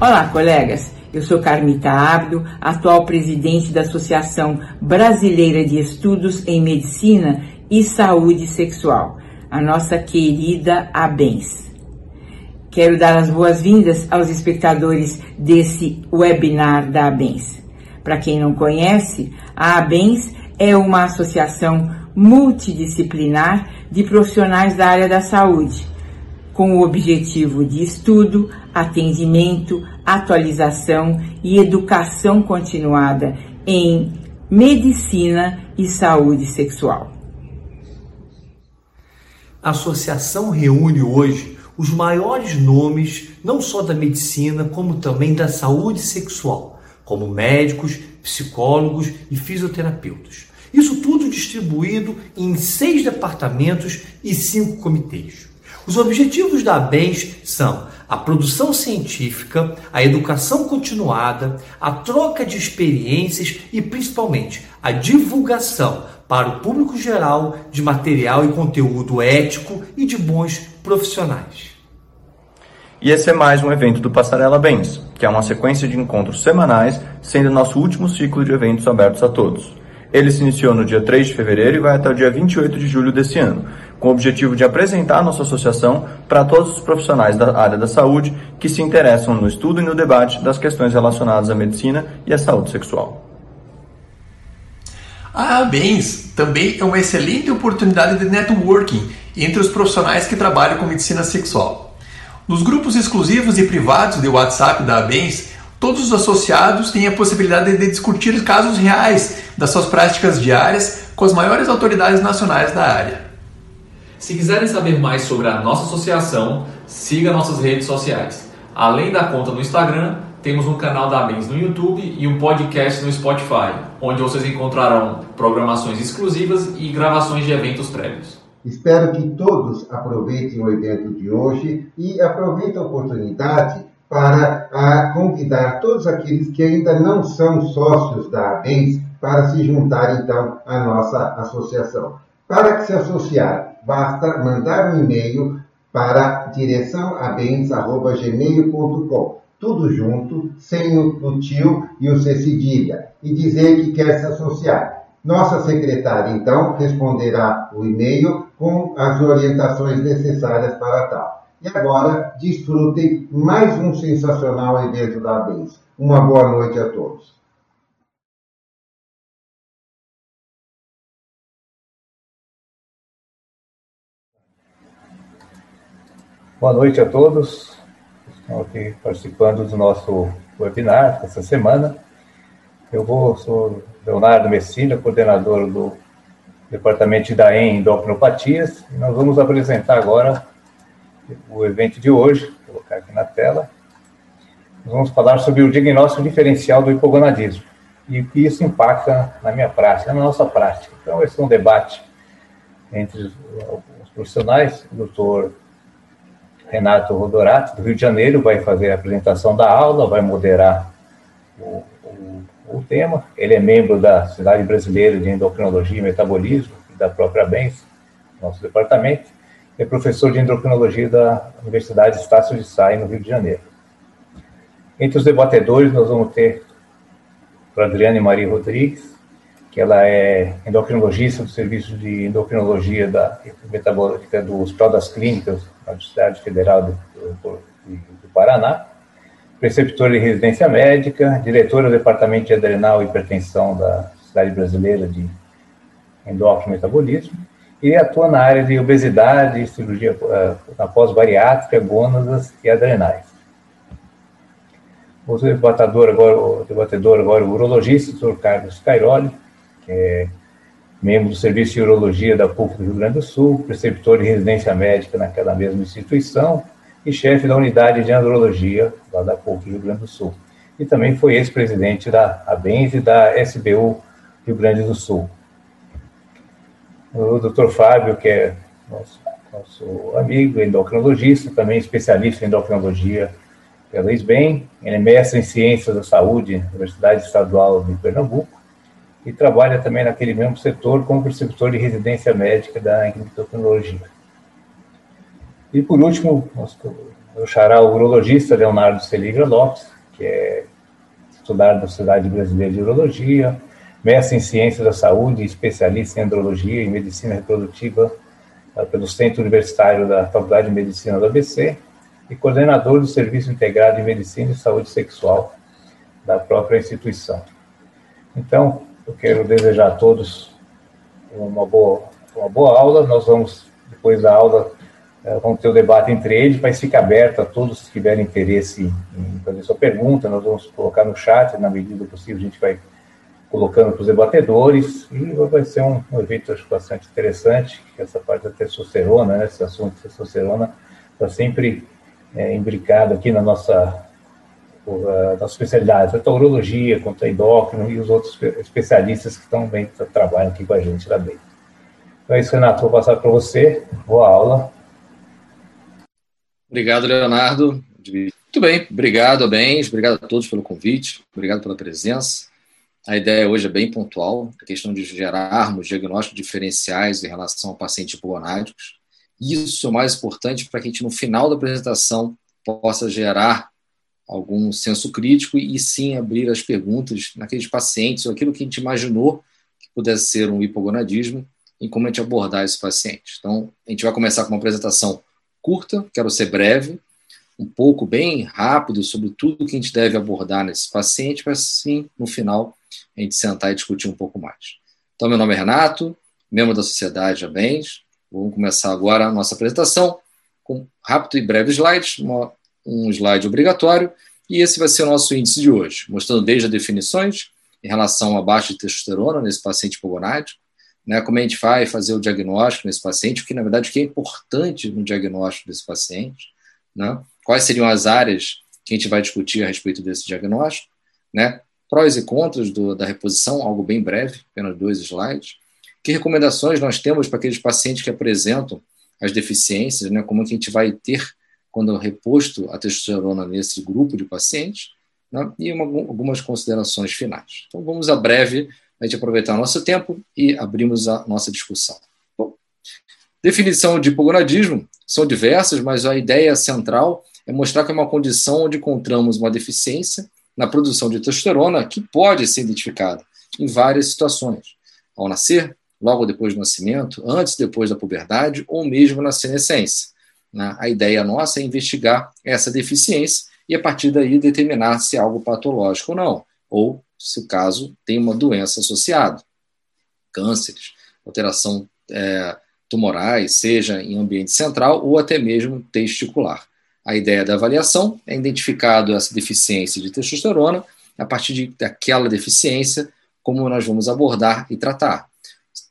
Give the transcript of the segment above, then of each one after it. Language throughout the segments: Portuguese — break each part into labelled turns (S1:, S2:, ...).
S1: Olá, colegas. Eu sou Carmita Abdo, atual presidente da Associação Brasileira de Estudos em Medicina e Saúde Sexual, a nossa querida ABENS. Quero dar as boas-vindas aos espectadores desse webinar da ABENS. Para quem não conhece, a ABENS é uma associação multidisciplinar de profissionais da área da saúde com o objetivo de estudo, atendimento, atualização e educação continuada em medicina e saúde sexual.
S2: A associação reúne hoje os maiores nomes não só da medicina, como também da saúde sexual, como médicos, psicólogos e fisioterapeutas. Isso tudo distribuído em seis departamentos e cinco comitês. Os objetivos da ABENS são a produção científica, a educação continuada, a troca de experiências e principalmente a divulgação para o público geral de material e conteúdo ético e de bons profissionais.
S3: E esse é mais um evento do Passarela Bens, que é uma sequência de encontros semanais, sendo nosso último ciclo de eventos abertos a todos. Ele se iniciou no dia 3 de fevereiro e vai até o dia 28 de julho desse ano, com o objetivo de apresentar nossa associação para todos os profissionais da área da saúde que se interessam no estudo e no debate das questões relacionadas à medicina e à saúde sexual.
S4: A ABENS também é uma excelente oportunidade de networking entre os profissionais que trabalham com medicina sexual. Nos grupos exclusivos e privados de WhatsApp da ABENS, todos os associados têm a possibilidade de discutir casos reais das suas práticas diárias com as maiores autoridades nacionais da área.
S5: Se quiserem saber mais sobre a nossa associação, siga nossas redes sociais. Além da conta no Instagram, temos um canal da Bens no YouTube e um podcast no Spotify, onde vocês encontrarão programações exclusivas e gravações de eventos prévios.
S6: Espero que todos aproveitem o evento de hoje e aproveitem a oportunidade para a, convidar todos aqueles que ainda não são sócios da ABENS para se juntar então à nossa associação. Para se associar, basta mandar um e-mail para direçãoabens.gmail.com tudo junto, sem o, tio e o cedilha, e dizer que quer se associar. Nossa secretária, então, responderá o e-mail com as orientações necessárias para tal. E agora, desfrutem mais um sensacional evento da ABENS. Uma boa noite a todos.
S7: Boa noite a todos que estão aqui participando do nosso webinar essa semana. Eu vou, sou Leonardo Messina, coordenador do Departamento da EM Endocrinopatias, e nós vamos apresentar agora o evento de hoje, vou colocar aqui na tela. Nós vamos falar sobre o diagnóstico diferencial do hipogonadismo e o que isso impacta na minha prática, na nossa prática. Então, esse é um debate entre os profissionais, o doutor Renato Rodorato, do Rio de Janeiro, vai fazer a apresentação da aula, vai moderar o, o, o tema. Ele é membro da Cidade Brasileira de Endocrinologia e Metabolismo, da própria BENS, nosso departamento. É professor de endocrinologia da Universidade Estácio de Sá, no Rio de Janeiro. Entre os debatedores, nós vamos ter a Adriane Maria Rodrigues, que ela é endocrinologista do Serviço de Endocrinologia da Metabólica do Hospital das Clínicas Universidade Federal do, do, do Paraná, preceptora de residência médica, diretora do Departamento de Adrenal e Hipertensão da Cidade Brasileira de Endócrino e Metabolismo, e atua na área de obesidade, cirurgia na pós-bariátrica, gônadas e adrenais. O debatedor agora, o debatedor agora, o urologista, o Dr. Carlos Cairoli, que é membro do Serviço de Urologia da PUC do Rio Grande do Sul, preceptor de residência médica naquela mesma instituição e chefe da unidade de andrologia lá da PUC do Rio Grande do Sul. E também foi ex-presidente da ABENS e da SBU Rio Grande do Sul. O Dr. Fábio, que é nosso, nosso amigo endocrinologista, também especialista em endocrinologia pela SBEM, ele é mestre em Ciências da Saúde Universidade Estadual de Pernambuco, e trabalha também naquele mesmo setor como preceptor de residência médica da endocrinologia. E por último, o xará o urologista Leonardo Celiga Lopes, que é estudar da Sociedade Brasileira de Urologia, mestre em Ciências da Saúde, especialista em Andrologia e Medicina Reprodutiva eh, pelo Centro Universitário da Faculdade de Medicina do ABC e coordenador do Serviço Integrado de Medicina e Saúde Sexual da própria instituição. Então, eu quero desejar a todos uma boa, uma boa aula. Nós vamos, depois da aula, eh, vamos ter o debate entre eles, mas fica aberto a todos que tiverem interesse em fazer sua pergunta. Nós vamos colocar no chat, na medida possível, a gente vai colocando para os debatedores, e vai ser um, um evento acho, bastante interessante, essa parte da testosterona, né, esse assunto de testosterona, está sempre é, imbricado aqui na nossa, uh, nossa especialidade, tanto a urologia quanto a endócrino e os outros especialistas que bem, trabalham aqui com a gente lá dentro. Então é isso, Renato, vou passar para você, boa aula.
S8: Obrigado, Leonardo. Muito bem, obrigado, Bens, obrigado a todos pelo convite, obrigado pela presença. A ideia hoje é bem pontual, a questão de gerarmos diagnósticos diferenciais em relação a pacientes hipogonádicos. Isso é o mais importante para que a gente, no final da apresentação, possa gerar algum senso crítico e sim abrir as perguntas naqueles pacientes, ou aquilo que a gente imaginou que pudesse ser um hipogonadismo, em como a gente abordar esse paciente. Então, a gente vai começar com uma apresentação curta, quero ser breve, um pouco bem rápido sobre tudo que a gente deve abordar nesse paciente, para sim, no final, a gente sentar e discutir um pouco mais. Então, meu nome é Renato, membro da Sociedade Abens. Vamos começar agora a nossa apresentação com rápido e breve slides, uma, um slide obrigatório, e esse vai ser o nosso índice de hoje, mostrando desde as definições em relação à baixa de testosterona nesse paciente hipogonádico, né, como a gente vai fazer o diagnóstico nesse paciente, o que na verdade que é importante no diagnóstico desse paciente, né, quais seriam as áreas que a gente vai discutir a respeito desse diagnóstico, né, prós e contras do, da reposição, algo bem breve, apenas dois slides. Que recomendações nós temos para aqueles pacientes que apresentam as deficiências, né, como é que a gente vai ter quando reposto a testosterona nesse grupo de pacientes, né, e uma, algumas considerações finais. Então, vamos a breve a gente aproveitar o nosso tempo e abrimos a nossa discussão. Bom, definição de hipogonadismo são diversas, mas a ideia central é mostrar que é uma condição onde encontramos uma deficiência na produção de testosterona que pode ser identificada em várias situações. Ao nascer, logo depois do nascimento, antes e depois da puberdade ou mesmo na senescência. Né? A ideia nossa é investigar essa deficiência e, a partir daí, determinar se é algo patológico ou não, ou se o caso tem uma doença associada, cânceres, alteração é, tumorais, seja em ambiente central ou até mesmo testicular. A ideia da avaliação é identificado essa deficiência de testosterona, a partir de, daquela deficiência, como nós vamos abordar e tratar.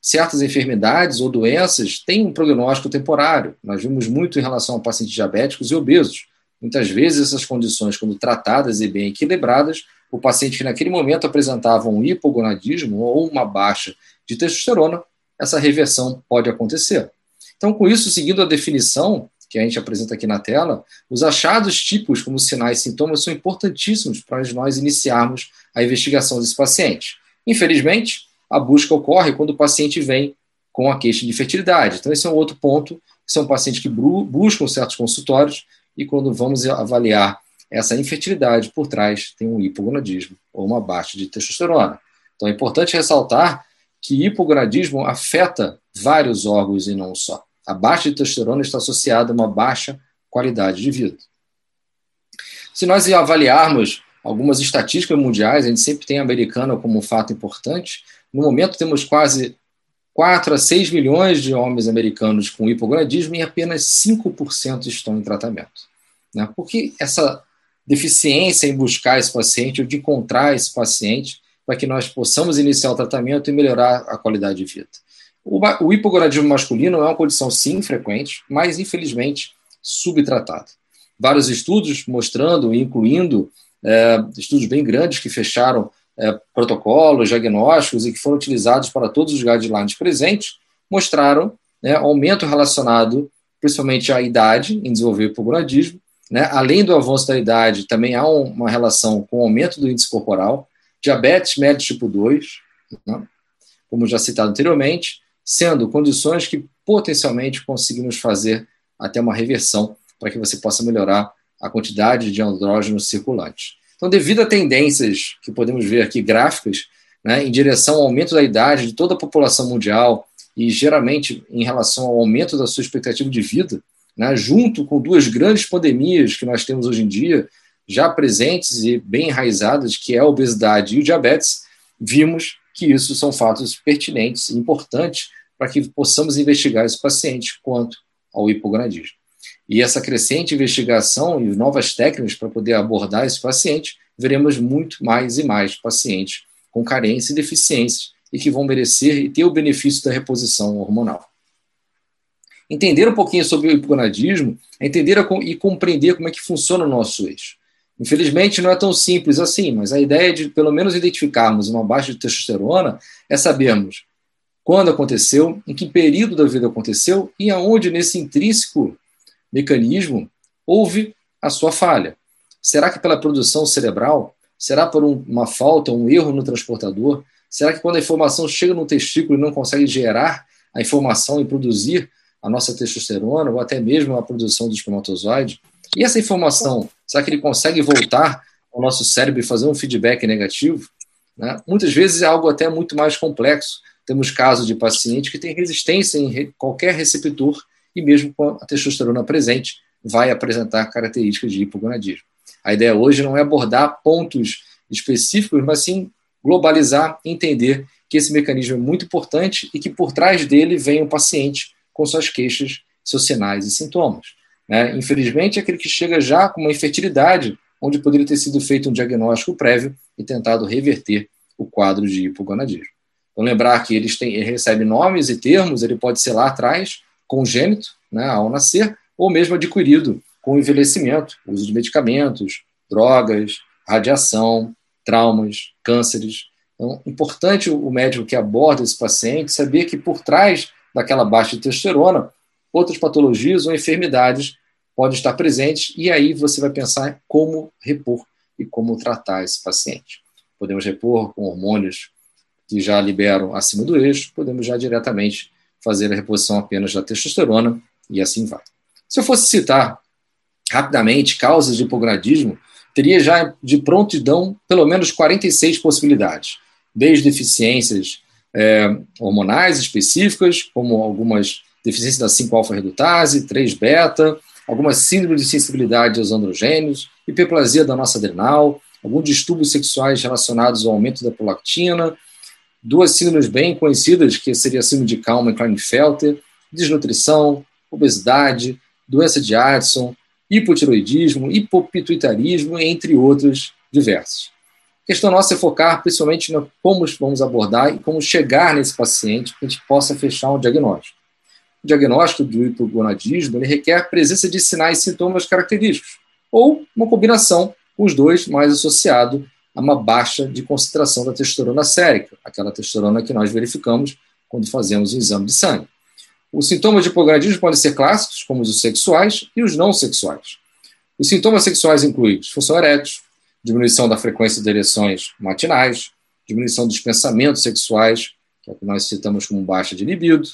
S8: Certas enfermidades ou doenças têm um prognóstico temporário. Nós vimos muito em relação a pacientes diabéticos e obesos. Muitas vezes, essas condições, quando tratadas e bem equilibradas, o paciente que naquele momento apresentava um hipogonadismo ou uma baixa de testosterona, essa reversão pode acontecer. Então, com isso, seguindo a definição, que a gente apresenta aqui na tela, os achados típicos como sinais e sintomas são importantíssimos para nós iniciarmos a investigação desse paciente. Infelizmente, a busca ocorre quando o paciente vem com a queixa de fertilidade. Então, esse é um outro ponto, são pacientes que buscam certos consultórios e quando vamos avaliar essa infertilidade por trás tem um hipogonadismo ou uma baixa de testosterona. Então, é importante ressaltar que hipogonadismo afeta vários órgãos e não só a baixa de testosterona está associada a uma baixa qualidade de vida. Se nós avaliarmos algumas estatísticas mundiais, a gente sempre tem a americana como um fato importante. No momento, temos quase 4 a 6 milhões de homens americanos com hipogonadismo e apenas 5% estão em tratamento. Né? Porque essa deficiência em buscar esse paciente ou de encontrar esse paciente para que nós possamos iniciar o tratamento e melhorar a qualidade de vida. O, hipogonadismo masculino é uma condição, sim, frequente, mas infelizmente subtratada. Vários estudos mostrando, incluindo é, estudos bem grandes que fecharam é, protocolos, diagnósticos e que foram utilizados para todos os guidelines presentes, mostraram né, aumento relacionado principalmente à idade em desenvolver hipogonadismo. Né? Além do avanço da idade, também há uma relação com o aumento do índice corporal, diabetes médio tipo 2, né? como já citado anteriormente, sendo condições que potencialmente conseguimos fazer até uma reversão para que você possa melhorar a quantidade de andrógenos circulantes. Então, devido a tendências que podemos ver aqui gráficas, né, em direção ao aumento da idade de toda a população mundial e geralmente em relação ao aumento da sua expectativa de vida, né, junto com duas grandes pandemias que nós temos hoje em dia, já presentes e bem enraizadas, que é a obesidade e o diabetes, vimos que isso são fatos pertinentes e importantes para que possamos investigar esse paciente quanto ao hipogonadismo. E essa crescente investigação e novas técnicas para poder abordar esse paciente, veremos muito mais e mais pacientes com carência e deficiências e que vão merecer e ter o benefício da reposição hormonal. Entender um pouquinho sobre o hipogonadismo é entender e compreender como é que funciona o nosso eixo. Infelizmente, não é tão simples assim, mas a ideia de, pelo menos, identificarmos uma baixa de testosterona é sabermos quando aconteceu, em que período da vida aconteceu e aonde nesse intrínseco mecanismo houve a sua falha. Será que pela produção cerebral? Será por um, uma falta, um erro no transportador? Será que quando a informação chega no testículo e não consegue gerar a informação e produzir a nossa testosterona ou até mesmo a produção do espermatozoide? E essa informação, será que ele consegue voltar ao nosso cérebro e fazer um feedback negativo? Né? Muitas vezes é algo até muito mais complexo, temos casos de paciente que tem resistência em qualquer receptor e mesmo com a testosterona presente vai apresentar características de hipogonadismo. A ideia hoje não é abordar pontos específicos, mas sim globalizar, entender que esse mecanismo é muito importante e que por trás dele vem o paciente com suas queixas, seus sinais e sintomas. Né? Infelizmente, é aquele que chega já com uma infertilidade, onde poderia ter sido feito um diagnóstico prévio e tentado reverter o quadro de hipogonadismo. Então, lembrar que eles têm, ele recebe nomes e termos, ele pode ser lá atrás, congênito, né, ao nascer, ou mesmo adquirido com o envelhecimento, uso de medicamentos, drogas, radiação, traumas, cânceres. Então, importante o médico que aborda esse paciente saber que por trás daquela baixa de testosterona, outras patologias ou enfermidades podem estar presentes, e aí você vai pensar como repor e como tratar esse paciente. Podemos repor com hormônios que já liberam acima do eixo, podemos já diretamente fazer a reposição apenas da testosterona e assim vai. Se eu fosse citar rapidamente causas de hipogradismo, teria já de prontidão pelo menos 46 possibilidades, desde deficiências é, hormonais específicas, como algumas deficiências da 5-alfa-redutase, 3-beta, algumas síndromes de sensibilidade aos androgênios, hiperplasia da nossa adrenal, alguns distúrbios sexuais relacionados ao aumento da prolactina, duas síndromes bem conhecidas, que seria a síndrome de Kalman e Klinefelter, desnutrição, obesidade, doença de Addison, hipotiroidismo, hipopituitarismo, entre outros diversos. A questão nossa é focar principalmente no como vamos abordar e como chegar nesse paciente para que a gente possa fechar um diagnóstico. O diagnóstico do hipogonadismo ele requer a presença de sinais e sintomas característicos, ou uma combinação com os dois mais associado a uma baixa de concentração da testosterona sérica, aquela testosterona que nós verificamos quando fazemos o exame de sangue. Os sintomas de hipogradismo podem ser clássicos, como os sexuais e os não sexuais. Os sintomas sexuais incluem disfunção erétil, diminuição da frequência de ereções matinais, diminuição dos pensamentos sexuais, que é o que nós citamos como baixa de libido,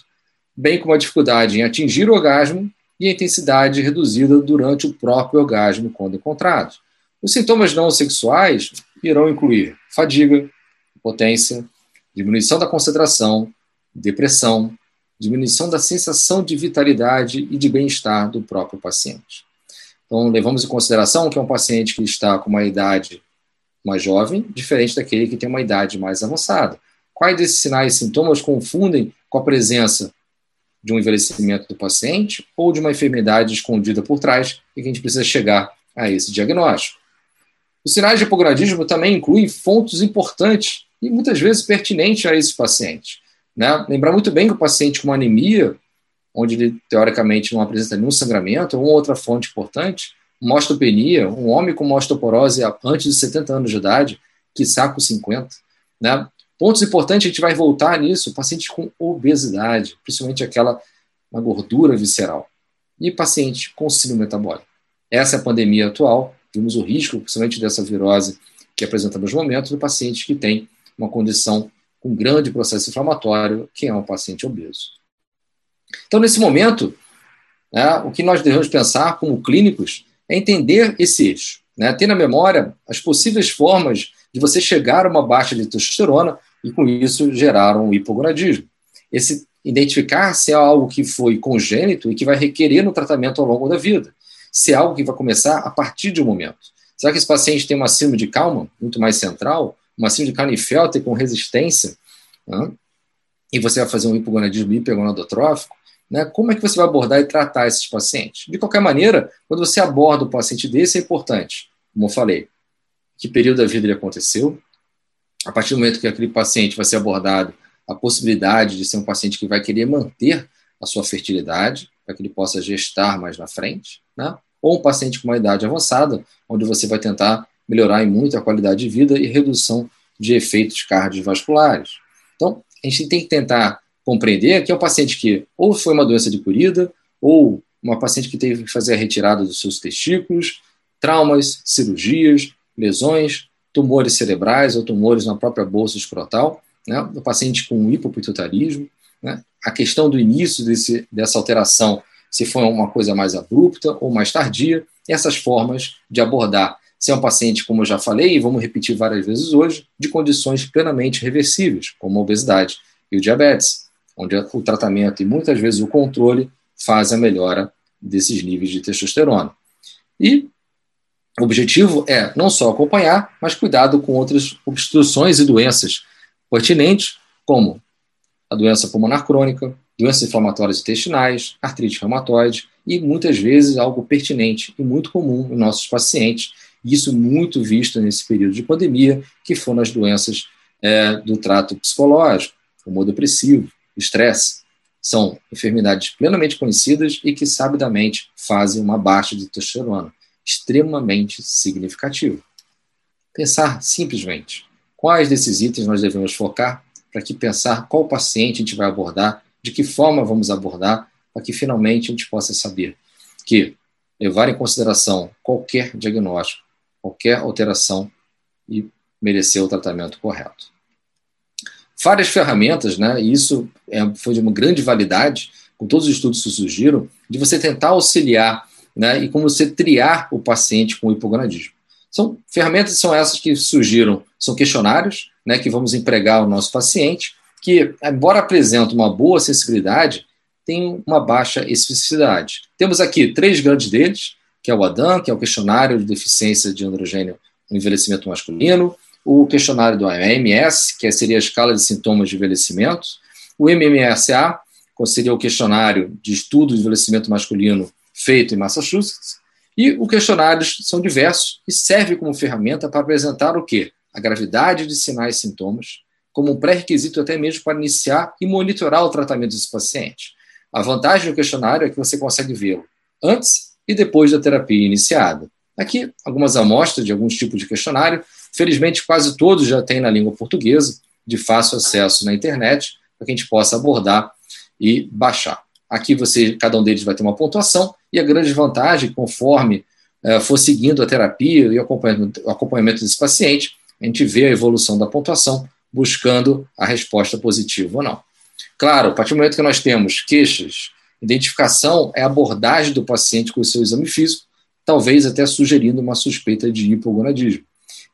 S8: bem como a dificuldade em atingir o orgasmo e a intensidade reduzida durante o próprio orgasmo quando encontrado. Os sintomas não sexuais irão incluir fadiga, potência, diminuição da concentração, depressão, diminuição da sensação de vitalidade e de bem-estar do próprio paciente. Então, levamos em consideração que é um paciente que está com uma idade mais jovem, diferente daquele que tem uma idade mais avançada. Quais desses sinais e sintomas confundem com a presença de um envelhecimento do paciente ou de uma enfermidade escondida por trás e que a gente precisa chegar a esse diagnóstico? Os sinais de hipogradismo também incluem fontes importantes e muitas vezes pertinentes a esse paciente. Né? Lembrar muito bem que o paciente com anemia, onde ele teoricamente não apresenta nenhum sangramento, ou outra fonte importante, uma osteopenia, um homem com uma osteoporose antes de 70 anos de idade, que saco 50. Né? Pontos importantes, a gente vai voltar nisso, paciente com obesidade, principalmente aquela uma gordura visceral, e paciente com síndrome metabólico. Essa é a pandemia atual, vimos o risco, principalmente dessa virose que apresentamos no momento, do paciente que tem uma condição com grande processo inflamatório, que é um paciente obeso. Então, nesse momento, né, o que nós devemos pensar como clínicos é entender esse eixo, né? ter na memória as possíveis formas de você chegar a uma baixa de testosterona e, com isso, gerar um hipogonadismo. Esse identificar se é algo que foi congênito e que vai requerer no tratamento ao longo da vida, se é algo que vai começar a partir de um momento. Será que esse paciente tem uma síndrome de calma muito mais central, uma síndrome de Klinefelter com resistência, né? e você vai fazer um hipogonadismo hipergonadotrófico? Né? Como é que você vai abordar e tratar esses pacientes? De qualquer maneira, quando você aborda o paciente desse, é importante, como eu falei, que período da vida ele aconteceu, a partir do momento que aquele paciente vai ser abordado, a possibilidade de ser um paciente que vai querer manter a sua fertilidade, para que ele possa gestar mais na frente, né? ou um paciente com uma idade avançada, onde você vai tentar melhorar muito a qualidade de vida e redução de efeitos cardiovasculares. Então, a gente tem que tentar compreender que é um paciente que ou foi uma doença de adquirida, ou uma paciente que teve que fazer a retirada dos seus testículos, traumas, cirurgias, lesões, tumores cerebrais ou tumores na própria bolsa escrotal, né, do paciente com hipopituitarismo, né, a questão do início desse, dessa alteração, se foi uma coisa mais abrupta ou mais tardia, essas formas de abordar. Se é um paciente, como eu já falei, e vamos repetir várias vezes hoje, de condições plenamente reversíveis, como a obesidade e o diabetes, onde o tratamento e muitas vezes o controle faz a melhora desses níveis de testosterona. E o objetivo é não só acompanhar, mas cuidado com outras obstruções e doenças pertinentes, como a doença pulmonar crônica, doenças inflamatórias intestinais, artrite reumatoide e muitas vezes algo pertinente e muito comum em nossos pacientes, e isso muito visto nesse período de pandemia, que foram as doenças é, do trato psicológico, humor depressivo, estresse. São enfermidades plenamente conhecidas e que sabidamente fazem uma baixa de testosterona extremamente significativo. Pensar simplesmente quais desses itens nós devemos focar para que pensar qual paciente a gente vai abordar, de que forma vamos abordar, para que finalmente a gente possa saber que levar em consideração qualquer diagnóstico, qualquer alteração e merecer o tratamento correto. Várias ferramentas, né, e isso é, foi de uma grande validade, com todos os estudos que surgiram, de você tentar auxiliar né, e como você triar o paciente com hipogonadismo. São ferramentas são essas que surgiram, são questionários né, que vamos empregar ao nosso paciente, que, embora apresentem uma boa sensibilidade, tem uma baixa especificidade. Temos aqui três grandes deles, que é o ADAM, que é o questionário de deficiência de androgênio no envelhecimento masculino, o questionário do AMS, que seria a escala de sintomas de envelhecimento, o MMSA, que seria o questionário de estudo de envelhecimento masculino feito em Massachusetts, e os questionários são diversos e serve como ferramenta para apresentar o quê? A gravidade de sinais e sintomas, como um pré-requisito até mesmo para iniciar e monitorar o tratamento desse paciente. A vantagem do questionário é que você consegue vê-lo antes e depois da terapia iniciada. Aqui, algumas amostras de alguns tipos de questionário. Felizmente, quase todos já têm na língua portuguesa, de fácil acesso na internet, para que a gente possa abordar e baixar. Aqui você, cada um deles vai ter uma pontuação, e a grande vantagem, conforme uh, for seguindo a terapia e o acompanhamento, o acompanhamento desse paciente, a gente vê a evolução da pontuação, buscando a resposta positiva ou não. Claro, a partir do momento que nós temos queixas, identificação é a abordagem do paciente com o seu exame físico, talvez até sugerindo uma suspeita de hipogonadismo.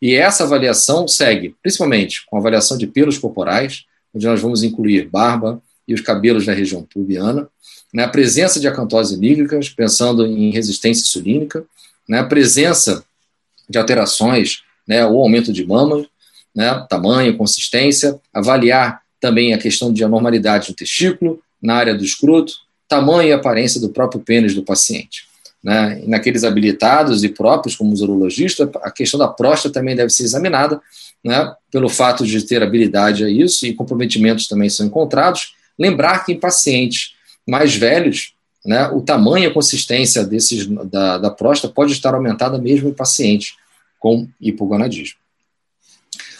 S8: E essa avaliação segue, principalmente, com avaliação de pelos corporais, onde nós vamos incluir barba e os cabelos da região pubiana, né, a presença de acantoses nígricas, pensando em resistência insulínica, né, a presença de alterações, né, o aumento de mama, né, tamanho, consistência, avaliar também a questão de anormalidade no testículo, na área do escroto, tamanho e aparência do próprio pênis do paciente. Né? Naqueles habilitados e próprios, como os urologistas, a questão da próstata também deve ser examinada, né? pelo fato de ter habilidade a isso, e comprometimentos também são encontrados. Lembrar que em pacientes mais velhos, né, o tamanho e a consistência desses, da, da próstata pode estar aumentada mesmo em pacientes com hipogonadismo.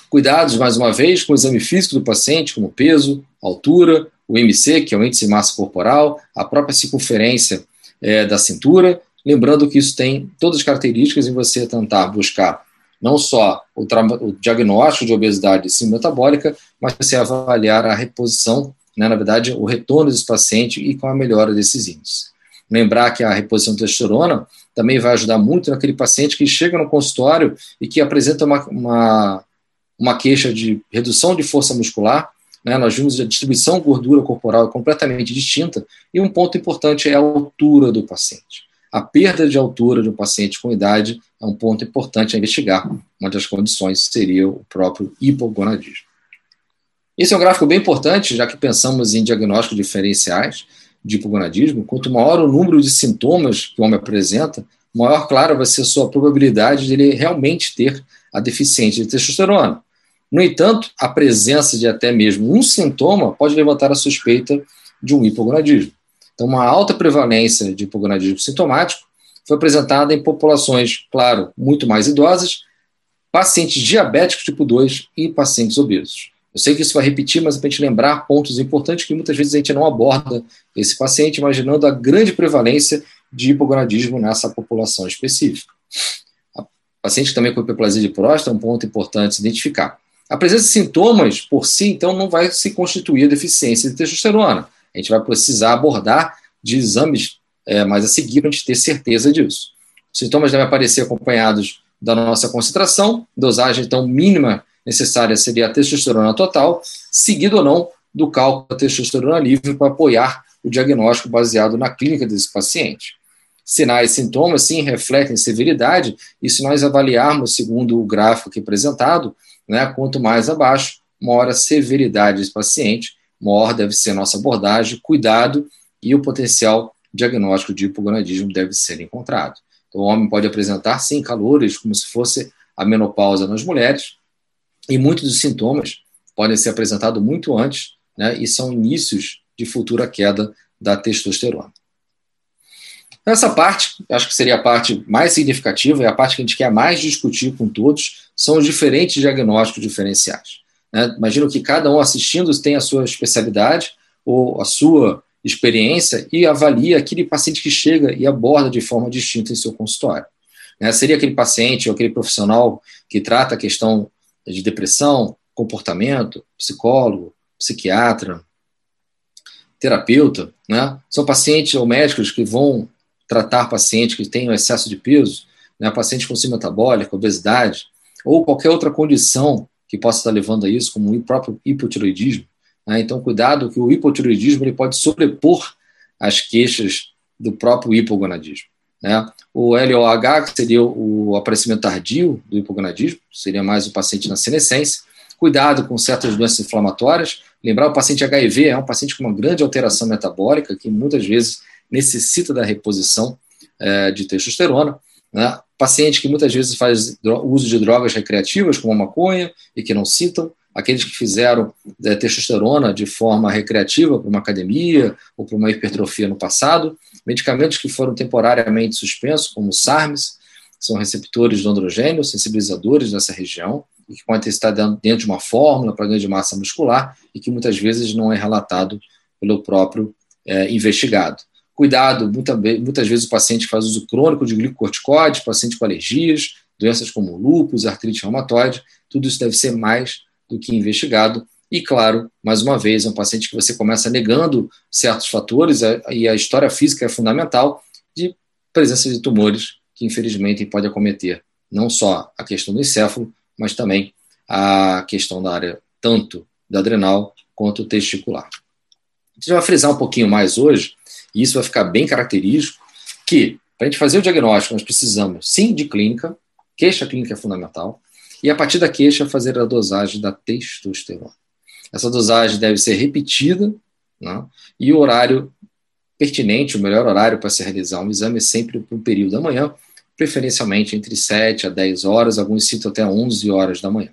S8: Cuidados, mais uma vez, com o exame físico do paciente, como peso, altura, o MC, que é o índice de massa corporal, a própria circunferência é, da cintura, lembrando que isso tem todas as características em você tentar buscar não só o, o diagnóstico de obesidade síndrome metabólica, mas você avaliar a reposição né, na verdade, o retorno desse paciente e com a melhora desses índices. Lembrar que a reposição de testosterona também vai ajudar muito naquele paciente que chega no consultório e que apresenta uma, uma, uma queixa de redução de força muscular. Né? Nós vimos a distribuição de gordura corporal completamente distinta, e um ponto importante é a altura do paciente. A perda de altura de um paciente com idade é um ponto importante a investigar. Uma das condições seria o próprio hipogonadismo. Esse é um gráfico bem importante, já que pensamos em diagnósticos diferenciais de hipogonadismo. Quanto maior o número de sintomas que o homem apresenta, maior, claro, vai ser a sua probabilidade de ele realmente ter a deficiência de testosterona. No entanto, a presença de até mesmo um sintoma pode levantar a suspeita de um hipogonadismo. Então, uma alta prevalência de hipogonadismo sintomático foi apresentada em populações, claro, muito mais idosas, pacientes diabéticos tipo 2 e pacientes obesos. Eu sei que isso vai repetir, mas é para a gente lembrar pontos importantes que muitas vezes a gente não aborda esse paciente, imaginando a grande prevalência de hipogonadismo nessa população específica. A paciente também com hiperplasia de próstata é um ponto importante se identificar. A presença de sintomas por si, então, não vai se constituir a deficiência de testosterona. A gente vai precisar abordar de exames é, mais a seguir para a gente ter certeza disso. Os sintomas devem aparecer acompanhados da nossa concentração, dosagem então mínima necessária seria a testosterona total, seguido ou não do cálculo da testosterona livre para apoiar o diagnóstico baseado na clínica desse paciente. Sinais e sintomas, sim, refletem severidade, e se nós avaliarmos segundo o gráfico aqui apresentado, né, quanto mais abaixo, maior a severidade desse paciente, maior deve ser a nossa abordagem, cuidado e o potencial diagnóstico de hipogonadismo deve ser encontrado. Então, o homem pode apresentar, sim, calores, como se fosse a menopausa nas mulheres, e muitos dos sintomas podem ser apresentados muito antes, né, e são inícios de futura queda da testosterona. Essa parte, acho que seria a parte mais significativa, é a parte que a gente quer mais discutir com todos, são os diferentes diagnósticos diferenciais. Né? Imagino que cada um assistindo tem a sua especialidade ou a sua experiência e avalia aquele paciente que chega e aborda de forma distinta em seu consultório. Né? Seria aquele paciente ou aquele profissional que trata a questão de depressão, comportamento, psicólogo, psiquiatra, terapeuta, né? São pacientes ou médicos que vão tratar pacientes que têm excesso de peso, né? Pacientes com síndrome metabólica, obesidade, ou qualquer outra condição que possa estar levando a isso, como o próprio hipotiroidismo. Né? Então, cuidado que o hipotiroidismo ele pode sobrepor as queixas do próprio hipogonadismo. Né? O LOH, que seria o aparecimento tardio do hipogonadismo, seria mais o paciente na senescência. Cuidado com certas doenças inflamatórias. Lembrar o paciente HIV é um paciente com uma grande alteração metabólica, que muitas vezes necessita da reposição é, de testosterona. Né? Paciente que muitas vezes faz uso de drogas recreativas, como a maconha, e que não citam. Aqueles que fizeram é, testosterona de forma recreativa para uma academia ou para uma hipertrofia no passado. Medicamentos que foram temporariamente suspensos, como o SARMs, são receptores de androgênio, sensibilizadores nessa região, e que podem estar dentro de uma fórmula para ganho de massa muscular e que muitas vezes não é relatado pelo próprio é, investigado. Cuidado, muita, muitas vezes o paciente faz uso crônico de glicocorticoides, paciente com alergias, doenças como lúpus, artrite reumatoide, tudo isso deve ser mais do que investigado. E, claro, mais uma vez, é um paciente que você começa negando certos fatores, e a história física é fundamental, de presença de tumores que, infelizmente, pode acometer não só a questão do encéfalo, mas também a questão da área tanto da adrenal quanto testicular. A gente vai frisar um pouquinho mais hoje e isso vai ficar bem característico, que para a gente fazer o diagnóstico nós precisamos sim de clínica, queixa clínica é fundamental, e a partir da queixa fazer a dosagem da testosterona. Essa dosagem deve ser repetida, né? e o horário pertinente, o melhor horário para se realizar um exame é sempre para o período da manhã, preferencialmente entre 7 a 10 horas, alguns citam até 11 horas da manhã.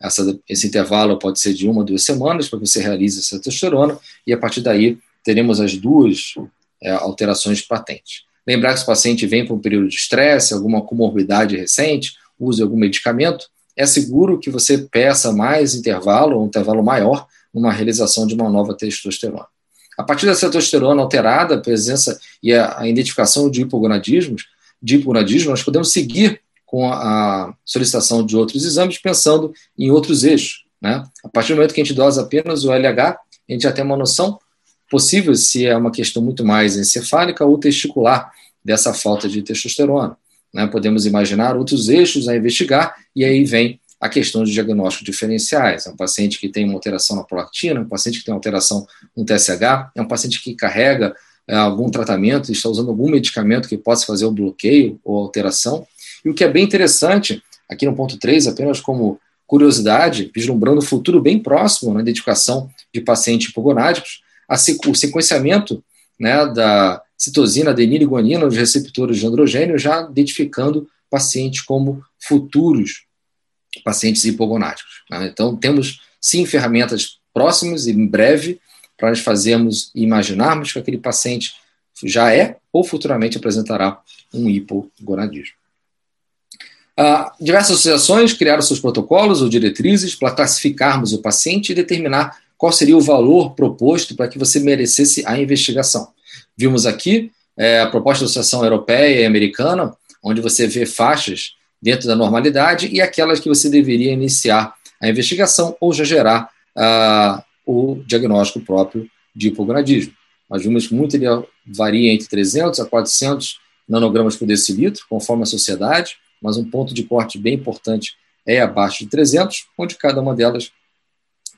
S8: Essa, esse intervalo pode ser de uma, duas semanas para que você realize essa testosterona, e a partir daí teremos as duas é, alterações patentes. Lembrar que o paciente vem para um período de estresse, alguma comorbidade recente, use algum medicamento, é seguro que você peça mais intervalo, um intervalo maior, numa realização de uma nova testosterona. A partir dessa testosterona alterada, a presença e a, identificação de hipogonadismos, de hipogonadismo, nós podemos seguir com a, a solicitação de outros exames, pensando em outros eixos. Né? A partir do momento que a gente dosa apenas o LH, a gente já tem uma noção possível se é uma questão muito mais encefálica ou testicular dessa falta de testosterona. Né? Podemos imaginar outros eixos a investigar, e aí vem a questão de diagnóstico diferenciais. É um paciente que tem uma alteração na prolactina, um paciente que tem alteração no TSH, é um paciente que carrega é, algum tratamento, está usando algum medicamento que possa fazer o bloqueio ou alteração. E o que é bem interessante, aqui no ponto 3, apenas como curiosidade, vislumbrando o futuro bem próximo na identificação de pacientes hipogonádicos, o sequenciamento né, da citosina, adenina e guanina, os receptores de androgênio, já identificando pacientes como futuros pacientes hipogonáticos. Né? Então, temos sim ferramentas próximas e em breve para nós fazermos e imaginarmos que aquele paciente já é ou futuramente apresentará um hipogonadismo. Ah, diversas associações criaram seus protocolos ou diretrizes para classificarmos o paciente e determinar qual seria o valor proposto para que você merecesse a investigação. Vimos aqui é, a proposta da Associação Europeia e Americana, onde você vê faixas dentro da normalidade e aquelas que você deveria iniciar a investigação ou já gerar ah, o diagnóstico próprio de hipogonadismo. Nós vimos que muito ele varia entre 300 a 400 nanogramas por decilitro, conforme a sociedade, mas um ponto de corte bem importante é abaixo de 300, onde cada uma delas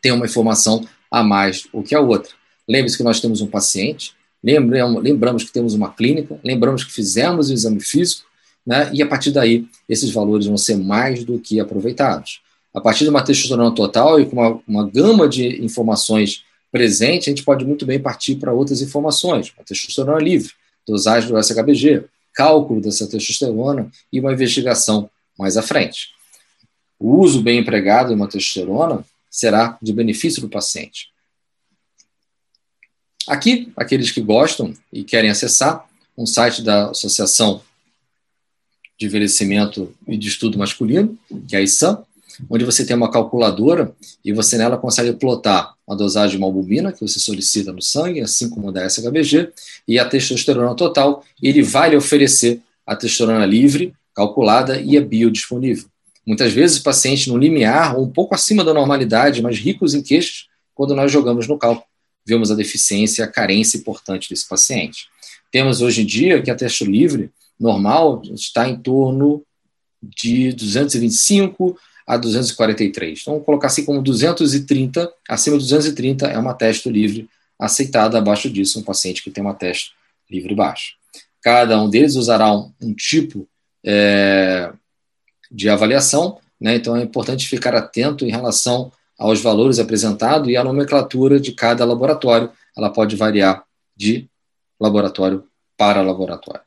S8: tem uma informação a mais do que a outra. Lembre-se que nós temos um paciente, lembramos, que temos uma clínica, lembramos que fizemos o exame físico, né, e a partir daí esses valores vão ser mais do que aproveitados. A partir de uma testosterona total e com uma, uma gama de informações presente, a gente pode muito bem partir para outras informações, uma testosterona livre, dosagem do SHBG, cálculo dessa testosterona e uma investigação mais à frente. O uso bem empregado de uma testosterona será de benefício para o paciente. Aqui, aqueles que gostam e querem acessar um site da Associação de Envelhecimento e de Estudo Masculino, que é a ISAM, onde você tem uma calculadora e você nela consegue plotar a dosagem de uma albumina que você solicita no sangue, assim como da SHBG, e a testosterona total, ele vai lhe oferecer a testosterona livre, calculada e é biodisponível. Muitas vezes pacientes no limiar ou um pouco acima da normalidade, mas ricos em queixas, quando nós jogamos no cálculo, vemos a deficiência, a carência importante desse paciente. Temos hoje em dia que a testo livre normal está em torno de 225 a 243. Então, vamos colocar assim como 230, acima de 230 é uma testo livre aceitada, abaixo disso um paciente que tem uma testo livre baixa. Cada um deles usará um, um tipo é, de avaliação, né? então é importante ficar atento em relação aos valores apresentados e à nomenclatura de cada laboratório. Ela pode variar de laboratório para laboratório.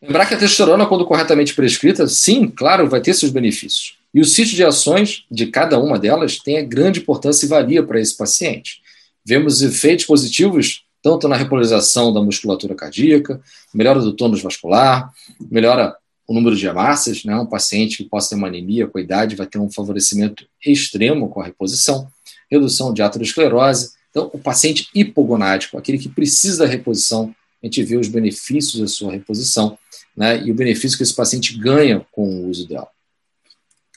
S8: Lembrar que a testosterona, quando corretamente prescrita, sim, claro, vai ter seus benefícios. E o sítio de ações de cada uma delas tem grande importância e valia para esse paciente. Vemos efeitos positivos tanto na repolarização da musculatura cardíaca, melhora do tônus vascular, melhora o número de hemácias, né? um paciente que possa ter uma anemia com a idade vai ter um favorecimento extremo com a reposição, redução de aterosclerose. Então, o paciente hipogonádico, aquele que precisa da reposição, a gente vê os benefícios da sua reposição né? e o benefício que esse paciente ganha com o uso dela.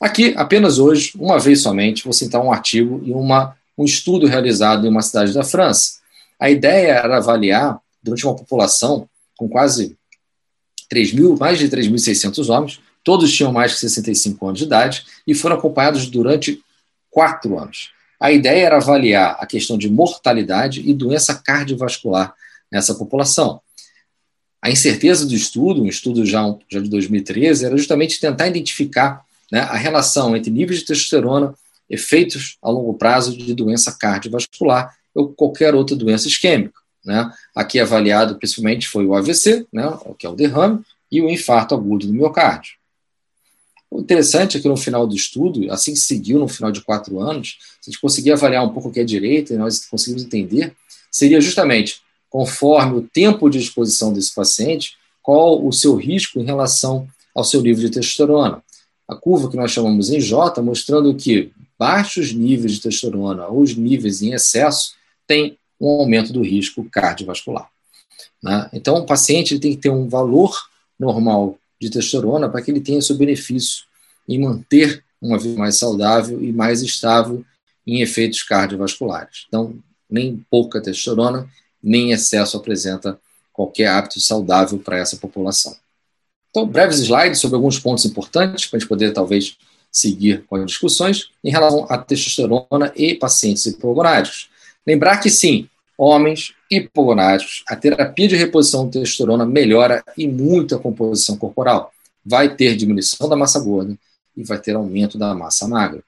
S8: Aqui, apenas hoje, uma vez somente, vou citar um artigo e uma, um estudo realizado em uma cidade da França. A ideia era avaliar, durante uma população com quase 3 mil, mais de 3.600 homens, todos tinham mais de 65 anos de idade e foram acompanhados durante quatro anos. A ideia era avaliar a questão de mortalidade e doença cardiovascular nessa população. A incerteza do estudo, um estudo já, já de 2013, era justamente tentar identificar né, a relação entre níveis de testosterona, efeitos a longo prazo de doença cardiovascular ou qualquer outra doença isquêmica. Né? Aqui avaliado principalmente foi o AVC, né, que é o derrame, e o infarto agudo do miocárdio. O interessante é que no final do estudo, assim que seguiu no final de quatro anos, se a gente conseguir avaliar um pouco o que é direita e nós conseguimos entender, seria justamente, conforme o tempo de exposição desse paciente, qual o seu risco em relação ao seu nível de testosterona. A curva que nós chamamos em J, mostrando que baixos níveis de testosterona ou os níveis em excesso têm um aumento do risco cardiovascular. Né? Então, o paciente tem que ter um valor normal de testosterona para que ele tenha seu benefício em manter uma vida mais saudável e mais estável em efeitos cardiovasculares. Então, nem pouca testosterona, nem excesso apresenta qualquer hábito saudável para essa população. Então, breves slides sobre alguns pontos importantes para a gente poder, talvez, seguir com as discussões em relação à testosterona e pacientes hipogonádicos. Lembrar que, sim, homens hipogonádicos, a terapia de reposição de testosterona melhora e muito a composição corporal. Vai ter diminuição da massa gorda e vai ter aumento da massa magra.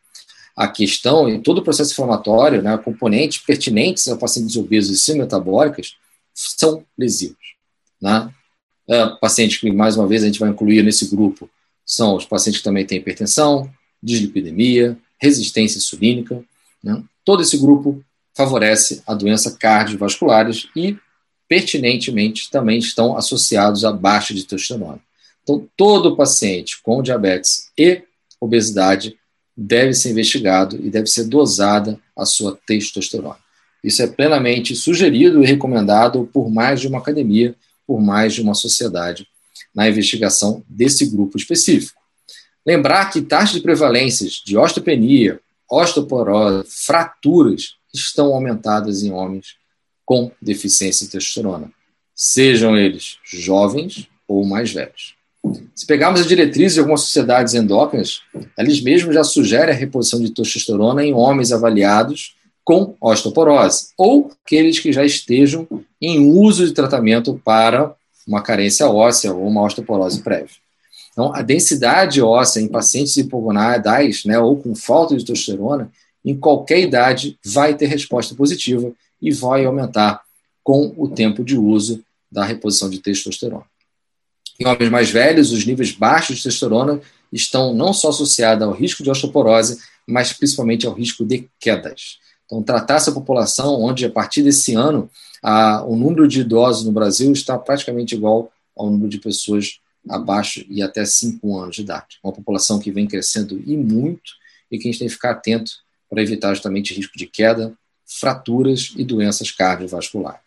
S8: A questão em todo o processo inflamatório, né, componentes pertinentes a pacientes obesos e sinometabólicas são lesivos. Né? É, pacientes que, mais uma vez, a gente vai incluir nesse grupo são os pacientes que também têm hipertensão, dislipidemia, resistência insulínica. Né? Todo esse grupo favorece a doença cardiovasculares e, pertinentemente, também estão associados a baixa de testosterona. Então, todo paciente com diabetes e obesidade deve ser investigado e deve ser dosada a sua testosterona. Isso é plenamente sugerido e recomendado por mais de uma academia, por mais de uma sociedade, na investigação desse grupo específico. Lembrar que taxas de prevalências de osteopenia, osteoporose, fraturas estão aumentadas em homens com deficiência de testosterona, sejam eles jovens ou mais velhos. Se pegarmos as diretrizes de algumas sociedades endócrinas, eles mesmos já sugerem a reposição de testosterona em homens avaliados com osteoporose, ou aqueles que já estejam em uso de tratamento para uma carência óssea ou uma osteoporose prévia. Então, a densidade óssea em pacientes hipogonadais, né, ou com falta de testosterona, em qualquer idade, vai ter resposta positiva e vai aumentar com o tempo de uso da reposição de testosterona. Em homens mais velhos, os níveis baixos de testosterona estão não só associados ao risco de osteoporose, mas principalmente ao risco de quedas. Então, tratar essa população, onde a partir desse ano a, o número de idosos no Brasil está praticamente igual ao número de pessoas abaixo e até 5 anos de idade. Uma população que vem crescendo e muito e que a gente tem que ficar atento para evitar justamente risco de queda, fraturas e doenças cardiovasculares.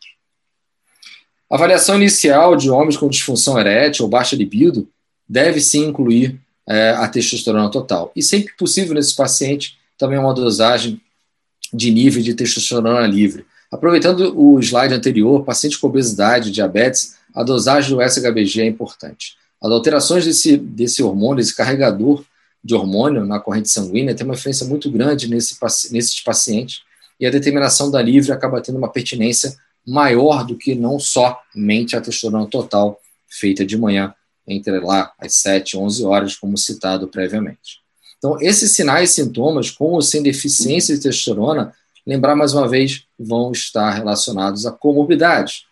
S8: A avaliação inicial de homens com disfunção erétil ou baixa libido deve sim incluir é, a testosterona total. E sempre possível nesse paciente, também uma dosagem de nível de testosterona livre. Aproveitando o slide anterior, paciente com obesidade, diabetes, a dosagem do SHBG é importante. As alterações desse, desse hormônio, esse carregador de hormônio na corrente sanguínea tem uma influência muito grande nesse, nesses pacientes e a determinação da livre acaba tendo uma pertinência maior do que não somente a testosterona total feita de manhã, entre lá as 7 e 11 horas, como citado previamente. Então, esses sinais e sintomas, com ou sem deficiência de testosterona, lembrar mais uma vez, vão estar relacionados a comorbidades,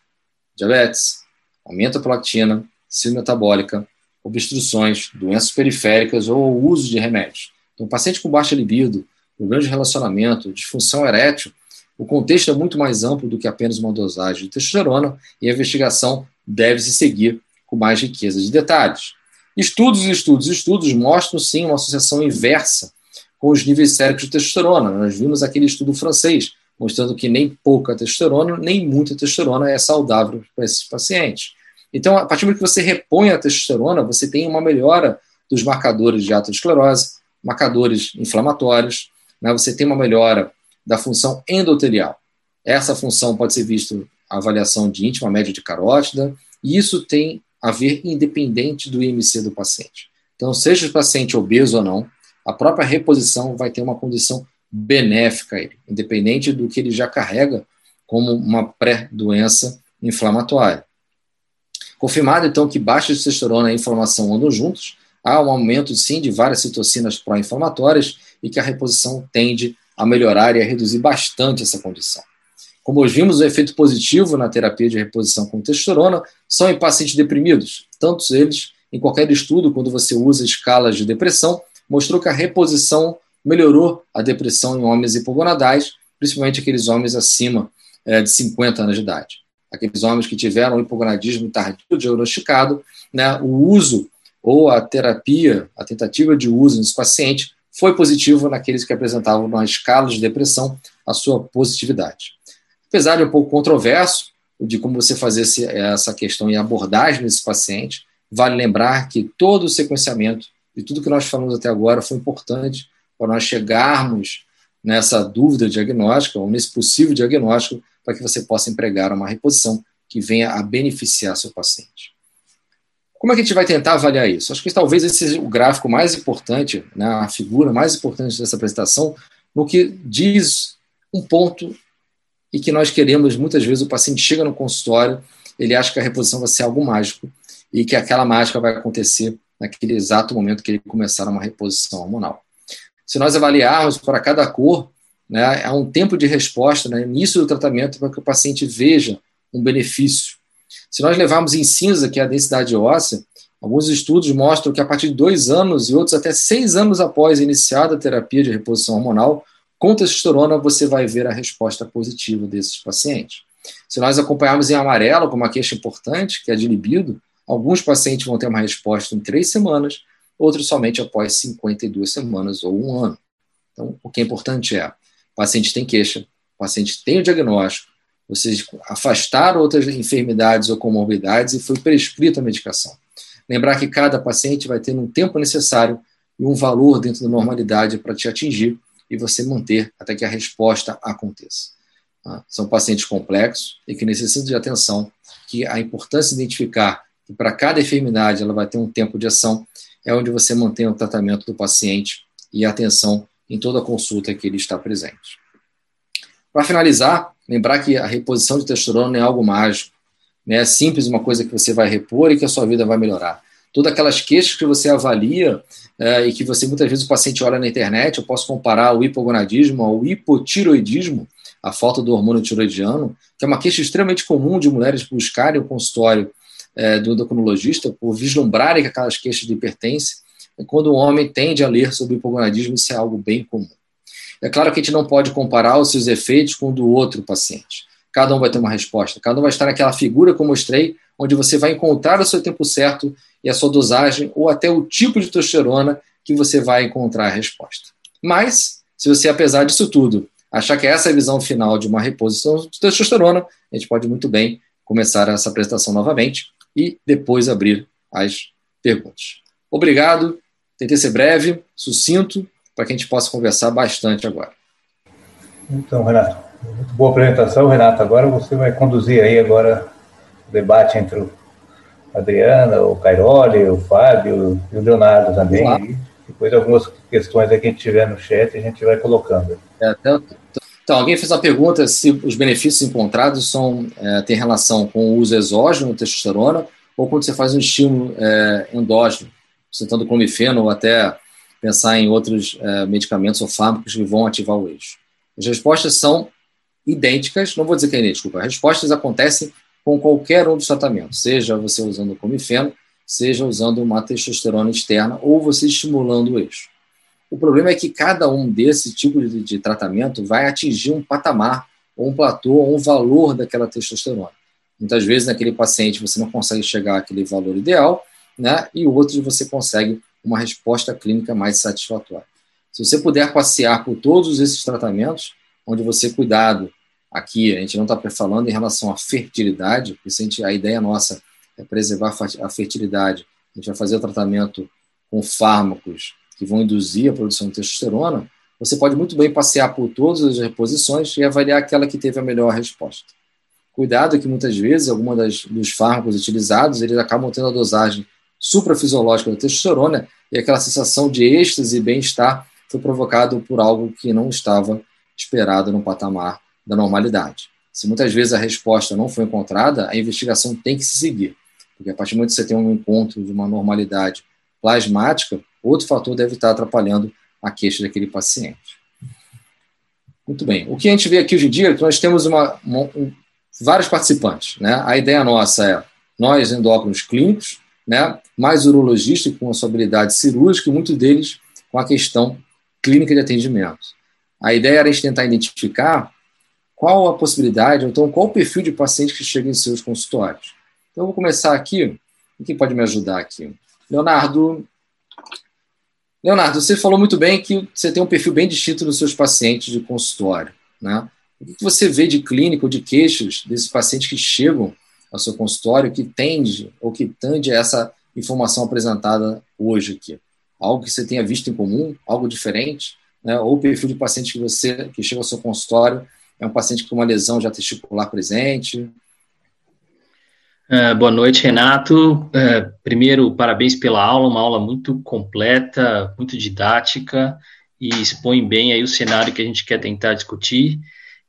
S8: diabetes, aumento da platina, síndrome metabólica, obstruções, doenças periféricas ou uso de remédios. Então, paciente com baixa libido, problema de relacionamento, disfunção erétil, o contexto é muito mais amplo do que apenas uma dosagem de testosterona e a investigação deve se seguir com mais riqueza de detalhes. Estudos, estudos, estudos mostram sim uma associação inversa com os níveis séricos de testosterona. Nós vimos aquele estudo francês mostrando que nem pouca testosterona, nem muita testosterona é saudável para esses pacientes. Então, a partir do que você repõe a testosterona, você tem uma melhora dos marcadores de aterosclerose, marcadores inflamatórios, né? você tem uma melhora da função endotelial. Essa função pode ser vista a avaliação de íntima média de carótida, e isso tem a ver independente do IMC do paciente. Então, seja o paciente obeso ou não, a própria reposição vai ter uma condição benéfica a ele, independente do que ele já carrega como uma pré-doença inflamatória. Confirmado, então, que baixa testosterona e inflamação andam juntos, há um aumento, sim, de várias citocinas pró-inflamatórias e que a reposição tende a melhorar e a reduzir bastante essa condição. Como vimos, o efeito positivo na terapia de reposição com testosterona são em pacientes deprimidos. Tantos eles, em qualquer estudo, quando você usa escalas de depressão, mostrou que a reposição melhorou a depressão em homens hipogonadais, principalmente aqueles homens acima é, de 50 anos de idade aqueles homens que tiveram hipogonadismo tardio diagnosticado, né, o uso ou a terapia, a tentativa de uso nesse paciente foi positivo naqueles que apresentavam na escala de depressão a sua positividade. Apesar de um pouco controverso de como você fazer essa questão e abordagem nesse paciente, vale lembrar que todo o sequenciamento e tudo que nós falamos até agora foi importante para nós chegarmos nessa dúvida diagnóstica ou nesse possível diagnóstico para que você possa empregar uma reposição que venha a beneficiar seu paciente. Como é que a gente vai tentar avaliar isso? Acho que talvez esse seja o gráfico mais importante, né, a figura mais importante dessa apresentação, no que diz um ponto e que nós queremos, muitas vezes, o paciente chega no consultório, ele acha que a reposição vai ser algo mágico e que aquela mágica vai acontecer naquele exato momento que ele começar uma reposição hormonal. Se nós avaliarmos para cada cor, né, há um tempo de resposta né, início do tratamento para que o paciente veja um benefício. Se nós levarmos em cinza, que é a densidade óssea, alguns estudos mostram que a partir de dois anos e outros até seis anos após iniciada a terapia de reposição hormonal, com testosterona você vai ver a resposta positiva desses pacientes. Se nós acompanharmos em amarelo, com uma queixa importante, que é de libido, alguns pacientes vão ter uma resposta em três semanas, outros somente após 52 semanas ou um ano. Então, o que é importante é, paciente tem queixa, o paciente tem o diagnóstico, vocês afastaram outras enfermidades ou comorbidades e foi prescrita a medicação. Lembrar que cada paciente vai ter um tempo necessário e um valor dentro da normalidade para te atingir e você manter até que a resposta aconteça. Tá? São pacientes complexos e que necessitam de atenção, que a importância de identificar que para cada enfermidade ela vai ter um tempo de ação é onde você mantém o tratamento do paciente e a atenção em toda consulta que ele está presente. Para finalizar, lembrar que a reposição de testosterona é algo mágico. Né? É simples, uma coisa que você vai repor e que a sua vida vai melhorar. Todas aquelas queixas que você avalia é, e que você muitas vezes o paciente olha na internet, eu posso comparar o hipogonadismo ao hipotiroidismo, a falta do hormônio tiroidiano, que é uma queixa extremamente comum de mulheres buscarem o consultório é, do endocrinologista por vislumbrarem que aquelas queixas de hipertensão. Quando o homem tende a ler sobre o hipogonadismo, isso é algo bem comum. É claro que a gente não pode comparar os seus efeitos com o do outro paciente. Cada um vai ter uma resposta, cada um vai estar naquela figura que eu mostrei, onde você vai encontrar o seu tempo certo e a sua dosagem, ou até o tipo de testosterona que você vai encontrar a resposta. Mas, se você, apesar disso tudo, achar que essa é a visão final de uma reposição de testosterona, a gente pode muito bem começar essa apresentação novamente e depois abrir as perguntas. Obrigado, tentei ser breve, sucinto, para que a gente possa conversar bastante agora.
S7: Então, Renato, muito boa apresentação, Renato. Agora você vai conduzir aí agora o debate entre o Adriana, o Cairoli, o Fábio e o Leonardo também. E depois algumas questões que a gente tiver no chat a gente vai colocando.
S8: É, então, então, alguém fez a pergunta se os benefícios encontrados são, é, têm relação com o uso exógeno de testosterona ou quando você faz um estímulo é, endógeno, citando clomifeno ou até pensar em outros é, medicamentos ou fármacos que vão ativar o eixo. As respostas são idênticas, não vou dizer que é idêntico, as respostas acontecem com qualquer um dos tratamentos, seja você usando comifeno, seja usando uma testosterona externa ou você estimulando o eixo. O problema é que cada um desses tipos de, de tratamento vai atingir um patamar, ou um platô, ou um valor daquela testosterona. Muitas vezes, naquele paciente, você não consegue chegar àquele valor ideal, né? e outros você consegue uma resposta clínica mais satisfatória. Se você puder passear por todos esses tratamentos, onde você cuidado, aqui a gente não está falando em relação à fertilidade, porque a, gente, a ideia nossa é preservar a fertilidade, a gente vai fazer o tratamento com fármacos que vão induzir a produção de testosterona, você pode muito bem passear por todas as reposições e avaliar aquela que teve a melhor resposta. Cuidado que muitas vezes alguns dos fármacos utilizados eles acabam tendo a dosagem suprafisiológica da testosterona e aquela sensação de êxtase e bem-estar foi provocado por algo que não estava esperado no patamar da normalidade. Se muitas vezes a resposta não foi encontrada, a investigação tem que se seguir, porque a partir do momento que você tem um encontro de uma normalidade plasmática, outro fator deve estar atrapalhando a queixa daquele paciente. Muito bem. O que a gente vê aqui hoje em dia é que nós temos uma, uma, um, vários participantes. Né? A ideia nossa é nós, endócrinos clínicos, né, mais urologista com a sua habilidade cirúrgica e muitos deles com a questão clínica de atendimento. A ideia era a gente tentar identificar qual a possibilidade, ou então qual o perfil de paciente que chega em seus consultórios. Então, eu vou começar aqui. Quem pode me ajudar aqui? Leonardo. Leonardo, você falou muito bem que você tem um perfil bem distinto dos seus pacientes de consultório. Né? O que você vê de clínica ou de queixas desses pacientes que chegam ao seu consultório que tende ou que tende a essa informação apresentada hoje aqui? Algo que você tenha visto em comum, algo diferente, né? ou o perfil de paciente que você que chega ao seu consultório é um paciente com uma lesão já testicular presente?
S9: Uh, boa noite, Renato. Uh, primeiro, parabéns pela aula, uma aula muito completa, muito didática e expõe bem aí o cenário que a gente quer tentar discutir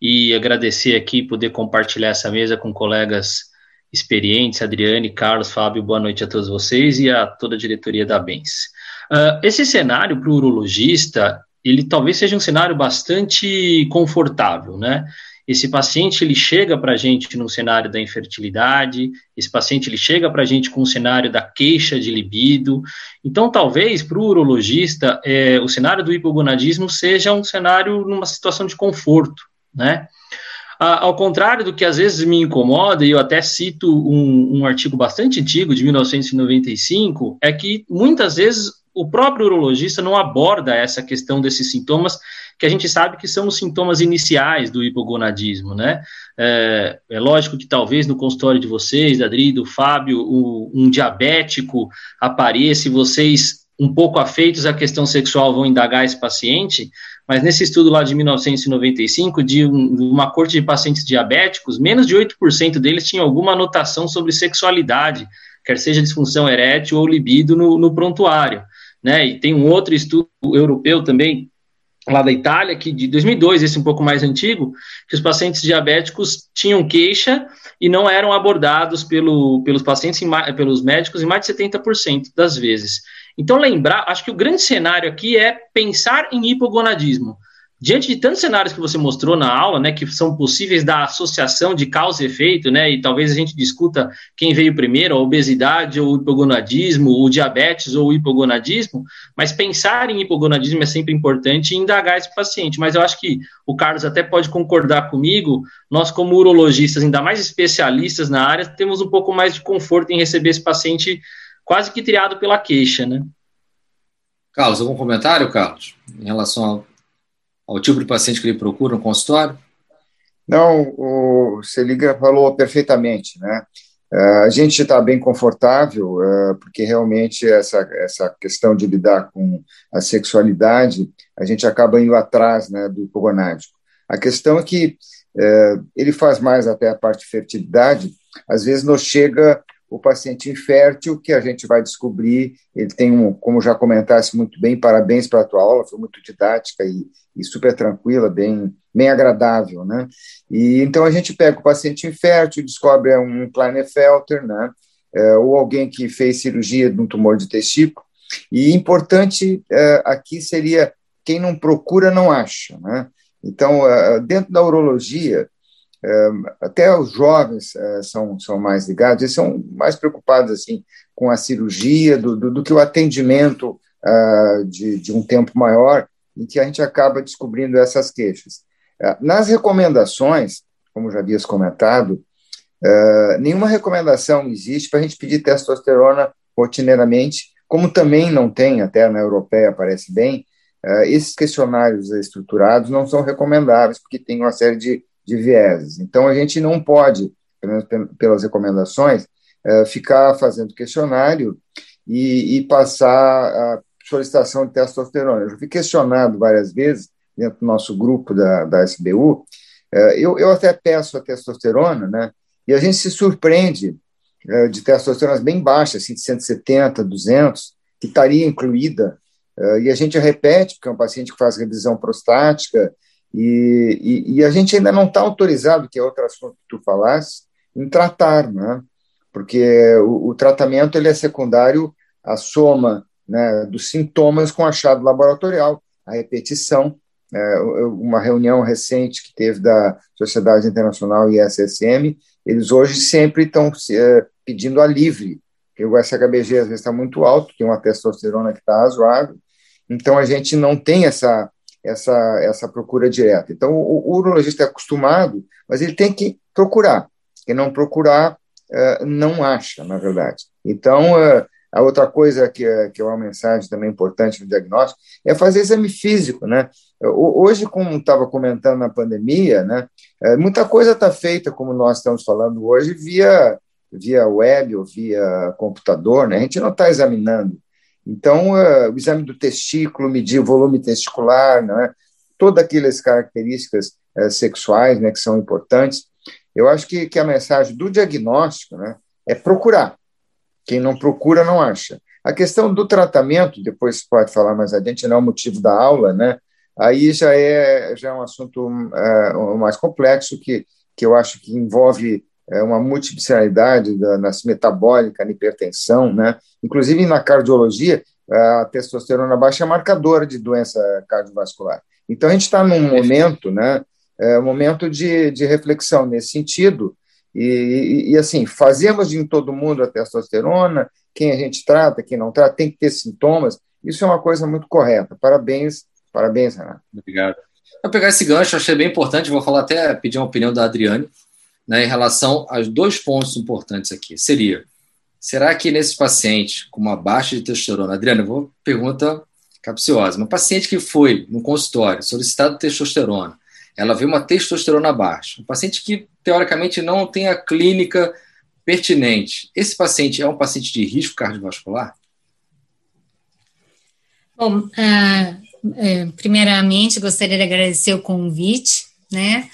S9: e agradecer aqui poder compartilhar essa mesa com colegas experientes, Adriane, Carlos, Fábio, boa noite a todos vocês e a toda a diretoria da Bens. Uh, esse cenário para o urologista, ele talvez seja um cenário bastante confortável, né? Esse paciente ele chega para a gente no cenário da infertilidade, esse paciente ele chega para a gente com o cenário da queixa de libido. Então, talvez para o urologista, é, o cenário do hipogonadismo seja um cenário numa situação de conforto, né? Ao contrário do que às vezes me incomoda, e eu até cito um, um artigo bastante antigo, de 1995, é que muitas vezes o próprio urologista não aborda essa questão desses sintomas, que a gente sabe que são os sintomas iniciais do hipogonadismo, né? É, é lógico que talvez no consultório de vocês, Adri, do Fábio, um, um diabético apareça e vocês, um pouco afeitos à questão sexual, vão indagar esse paciente, mas nesse estudo lá de 1995, de um, uma corte de pacientes diabéticos, menos de 8% deles tinham alguma anotação sobre sexualidade, quer seja disfunção erétil ou libido no, no prontuário né? E tem um outro estudo europeu também, lá da Itália, que de 2002, esse um pouco mais antigo, que os pacientes diabéticos tinham queixa e não eram abordados pelo, pelos pacientes, pelos médicos, em mais de 70% das vezes. Então, lembrar, acho que o grande cenário aqui é pensar em hipogonadismo. Diante de tantos cenários que você mostrou na aula, né, que são possíveis da associação de causa e efeito, né, e talvez a gente discuta quem veio primeiro, a obesidade ou o hipogonadismo, o diabetes ou o hipogonadismo, mas pensar em hipogonadismo é sempre importante e indagar esse paciente. Mas eu acho que o Carlos até pode concordar comigo, nós como urologistas, ainda mais especialistas na área, temos um pouco mais de conforto em receber esse paciente quase que triado pela queixa, né?
S8: Carlos, algum comentário, Carlos, em relação ao ao tipo de paciente que ele procura no consultório?
S10: Não, o Seliga falou perfeitamente, né? Uh, a gente está bem confortável, uh, porque realmente essa, essa questão de lidar com a sexualidade, a gente acaba indo atrás né, do hipogonádico. A questão é que uh, ele faz mais até a parte de fertilidade, às vezes nos chega o paciente infértil, que a gente vai descobrir, ele tem um, como já comentasse muito bem, parabéns para a tua aula, foi muito didática e, e, super tranquila, bem, bem agradável, né? E então a gente pega o paciente infértil, descobre um Klinefelter, né? É, ou alguém que fez cirurgia de um tumor de testículo, e importante é, aqui seria quem não procura não acha, né? Então, é, dentro da urologia, até os jovens eh, são, são mais ligados, eles são mais preocupados assim com a cirurgia do, do, do que o atendimento uh, de, de um tempo maior, em que a gente acaba descobrindo essas queixas. Uh, nas recomendações, como já havias comentado, uh, nenhuma recomendação existe para a gente pedir testosterona rotineiramente, como também não tem, até na europeia parece bem, esses questionários estruturados não são recomendáveis, porque tem uma série de de vieses. Então, a gente não pode, pelas recomendações, é, ficar fazendo questionário e, e, passar a solicitação de testosterona. Eu já fui questionado várias vezes dentro do nosso grupo da, da SBU. É, eu, eu até peço a testosterona, né? E a gente se surpreende é, de testosterona bem baixas, assim, de 170, 200, que estaria incluída. E a gente repete, porque é um paciente que faz revisão prostática, e, e, e, a gente ainda não está autorizado, que é outro assunto que tu falaste, em tratar, né? porque o, o tratamento ele é secundário à soma né, dos sintomas com achado laboratorial, a repetição. É, uma reunião recente que teve da Sociedade Internacional ISSM, eles hoje sempre estão é, pedindo a livre, porque o SHBG às vezes está muito alto, tem uma testosterona que está razoável, então a gente não tem essa essa, essa procura direta. Então, o, o urologista é acostumado, mas ele tem que procurar. Quem não procurar, uh, não acha, na verdade. Então, uh, a outra coisa que, que é uma mensagem também importante no diagnóstico é fazer exame físico, né? Hoje, como estava comentando na pandemia, né, eh, muita coisa está feita, como nós estamos falando hoje, via, via web ou via computador, né? A gente não está examinando então, uh, o exame do testículo, medir o volume testicular, né, todas aquelas características uh, sexuais né, que são importantes. Eu acho que, que a mensagem do diagnóstico, né, é procurar. Quem não procura, não acha. A questão do tratamento, depois pode falar mais adiante, não é o motivo da aula, né? Aí já é, já é um assunto é, mais complexo, que, que eu acho que envolve é, uma multiplicalidade da, na metabólica, na hipertensão, né? Inclusive na cardiologia, a testosterona baixa é marcadora de doença cardiovascular. Então a gente está num momento, né? É um momento de, de reflexão nesse sentido, e, e, e, assim, fazemos em todo mundo a testosterona, quem a gente trata, quem não trata, tem que ter sintomas, isso é uma coisa muito correta. Parabéns, parabéns, Renato.
S8: Obrigado. Vou pegar esse gancho, achei bem importante, vou falar até, pedir uma opinião da Adriane, né, em relação aos dois pontos importantes aqui. Seria, será que nesses pacientes com uma baixa de testosterona, Adriane, eu vou pergunta capciosa, uma paciente que foi no consultório solicitado testosterona, ela vê uma testosterona baixa, um paciente que teoricamente não tem a clínica pertinente. Esse paciente é um paciente de risco cardiovascular?
S11: Bom, uh, primeiramente gostaria de agradecer o convite, né?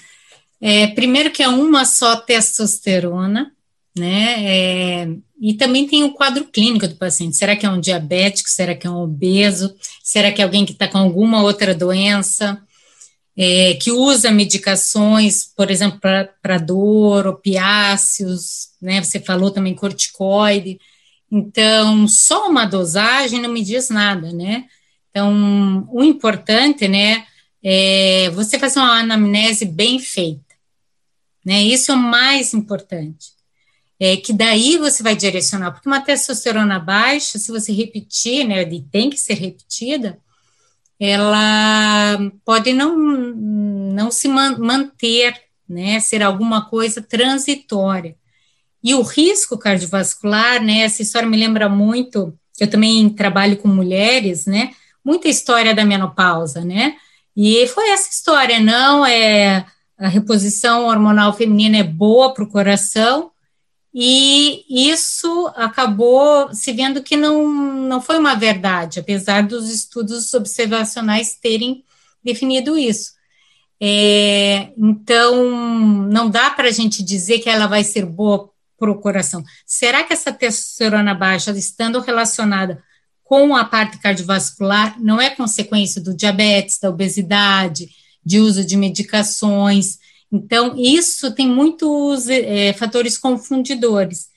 S11: É, primeiro que é uma só testosterona, né? É, e também tem o quadro clínico do paciente. Será que é um diabético? Será que é um obeso? Será que é alguém que está com alguma outra doença? É, que usa medicações, por exemplo, para dor, opiáceos, né? Você falou também corticoide. Então, só uma dosagem não me diz nada, né? Então, o importante, né, é você fazer uma anamnese bem feita, né? Isso é o mais importante. É que daí você vai direcionar, porque uma testosterona baixa, se você repetir, né, e tem que ser repetida, ela pode não, não se man manter, né, ser alguma coisa transitória. E o risco cardiovascular, né, essa história me lembra muito, eu também trabalho com mulheres, né, muita história da menopausa, né, e foi essa história, não é, a reposição hormonal feminina é boa para o coração, e isso acabou se vendo que não, não foi uma verdade, apesar dos estudos observacionais terem definido isso. É, então, não dá para a gente dizer que ela vai ser boa para o coração. Será que essa testosterona baixa, estando relacionada com a parte cardiovascular, não é consequência do diabetes, da obesidade, de uso de medicações? Então, isso tem muitos é, fatores confundidores.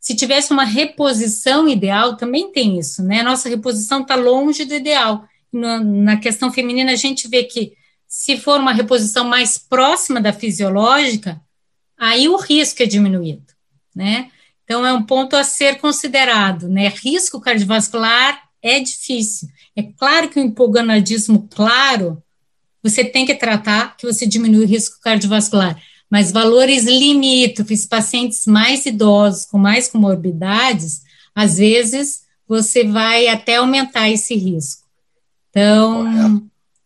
S11: Se tivesse uma reposição ideal, também tem isso, né? Nossa reposição está longe do ideal. Na, na questão feminina, a gente vê que se for uma reposição mais próxima da fisiológica, aí o risco é diminuído, né? Então, é um ponto a ser considerado, né? Risco cardiovascular é difícil. É claro que o hipogonadismo claro você tem que tratar que você diminui o risco cardiovascular. Mas valores limítrofes, pacientes mais idosos, com mais comorbidades, às vezes você vai até aumentar esse risco. Então,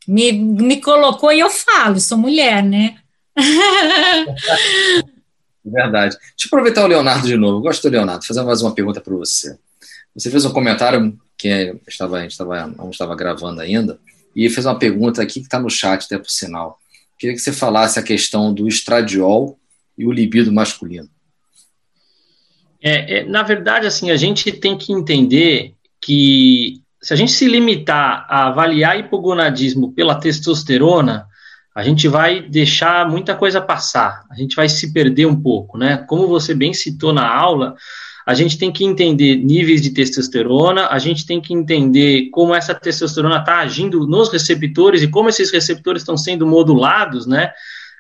S11: me, me colocou e eu falo, sou mulher, né?
S8: Verdade. Deixa eu aproveitar o Leonardo de novo. Eu gosto do Leonardo. Fazer mais uma pergunta para você. Você fez um comentário que estava, a gente estava, não estava gravando ainda, e fez uma pergunta aqui que está no chat, até por sinal. Queria que você falasse a questão do estradiol e o libido masculino.
S9: É, é, na verdade, assim, a gente tem que entender que se a gente se limitar a avaliar hipogonadismo pela testosterona, a gente vai deixar muita coisa passar, a gente vai se perder um pouco, né? Como você bem citou na aula, a gente tem que entender níveis de testosterona, a gente tem que entender como essa testosterona está agindo nos receptores e como esses receptores estão sendo modulados, né?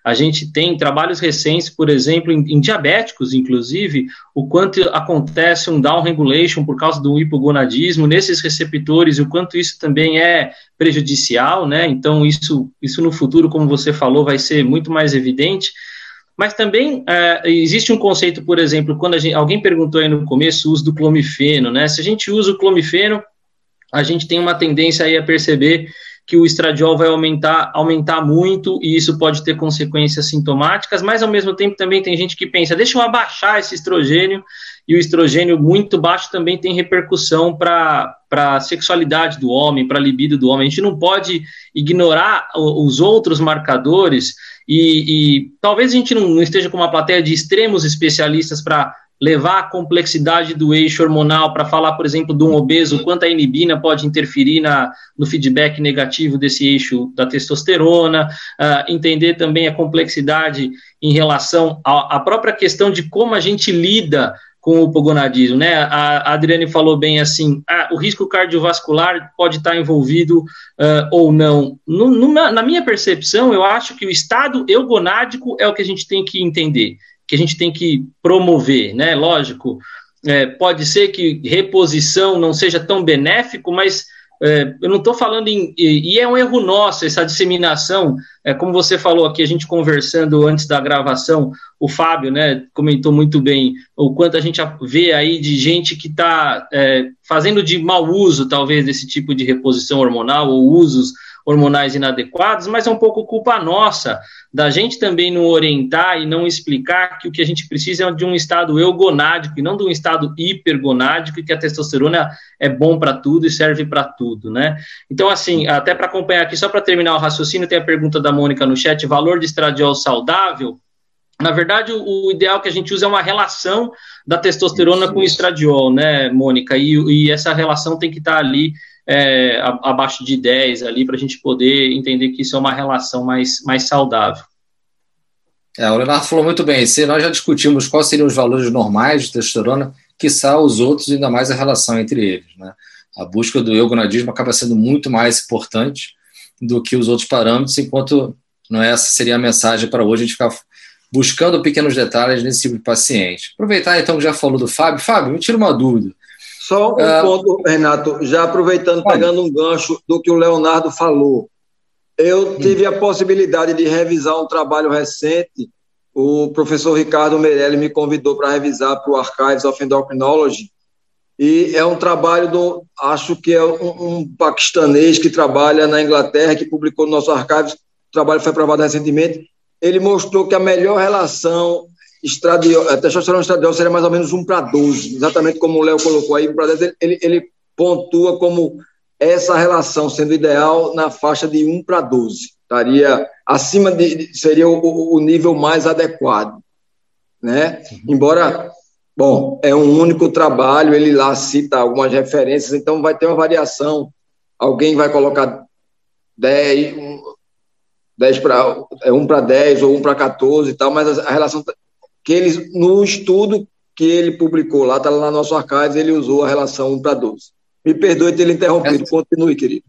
S9: A gente tem trabalhos recentes, por exemplo, em, em, diabéticos, inclusive, o quanto acontece um down regulation por causa do hipogonadismo nesses receptores, o quanto isso também é prejudicial, né? Então, isso, isso no futuro, como você falou, vai ser muito mais evidente. Mas também é, existe um conceito, por exemplo, quando gente, alguém perguntou aí no começo o uso do clomifeno, né? Se a gente usa o clomifeno, a gente tem uma tendência aí a perceber que o estradiol vai aumentar, aumentar muito e isso pode ter consequências sintomáticas, mas ao mesmo tempo também tem gente que pensa, deixa eu abaixar esse estrogênio, e o estrogênio muito baixo também tem repercussão para a sexualidade do homem, para a libido do homem. A gente não pode ignorar os outros marcadores e, e talvez a gente não, esteja com uma plateia de extremos especialistas para levar a complexidade do eixo hormonal para falar, por exemplo, de um obeso, quanto a inibina pode interferir na, no feedback negativo desse eixo da testosterona, uh, entender também a complexidade em relação à própria questão de como a gente lida com o pogonadismo, né? A, Adriane falou bem assim, ah, o risco cardiovascular pode estar envolvido uh, ou não. No, no, na minha percepção, eu acho que o estado eugonádico é o que a gente tem que entender, que a gente tem que promover, né? Lógico, é, pode ser que reposição não seja tão benéfico, mas é, eu não estou falando em. E, é um erro nosso essa disseminação, é, como você falou aqui, a gente conversando antes da gravação, o Fábio né, comentou muito bem o quanto a gente vê aí de gente que está é, fazendo de mau uso, talvez, desse tipo de reposição hormonal ou usos hormonais inadequados, mas é um pouco culpa nossa da gente também não orientar e não explicar que o que a gente precisa é de um estado eugonádico e não de um estado hipergonádico e que a testosterona é bom para tudo e serve para tudo, né? Então, assim, até para acompanhar aqui, só para terminar o raciocínio, tem a pergunta da Mônica no chat, valor de estradiol saudável? Na verdade, o, ideal que a gente usa é uma relação da testosterona com o estradiol, né, Mônica? E, e essa relação tem que estar tá ali é, abaixo de 10 ali, para a gente poder entender que isso é uma relação mais, mais saudável.
S8: É, o Leonardo falou muito bem. Se nós já discutimos quais seriam os valores normais de testosterona, quiçá os outros, ainda mais a relação entre eles. Né? A busca do eugonadismo acaba sendo muito mais importante do que os outros parâmetros, enquanto não é essa seria a mensagem para hoje, a gente ficar buscando pequenos detalhes nesse tipo de paciente. Aproveitar então que já falou do Fábio. Fábio, me tira uma dúvida.
S12: Só um uh, ponto, Renato, já aproveitando, pegando um gancho do que o Leonardo falou. Eu tive a possibilidade de revisar um trabalho recente. O professor Ricardo Meirelli me convidou para revisar para o Archives of Endocrinology. E é um trabalho do, acho que é um, um paquistanês que trabalha na Inglaterra, que publicou no nosso Archives. O trabalho foi aprovado recentemente. Ele mostrou que a melhor relação estradiol, a testosterona estradiol seria mais ou menos 1 para 12, exatamente como o Léo colocou aí, 1 para 10, ele, ele pontua como essa relação sendo ideal na faixa de 1 para 12. Estaria acima de. seria o, o nível mais adequado. Né? Embora, bom, é um único trabalho, ele lá cita algumas referências, então vai ter uma variação. Alguém vai colocar 10, 10 para, é 1 para 10 ou 1 para 14 e tal, mas a relação que ele, no estudo que ele publicou lá, está lá no nosso archive, ele usou a relação 1 para 12. Me perdoe ter interrompido, continue, querido.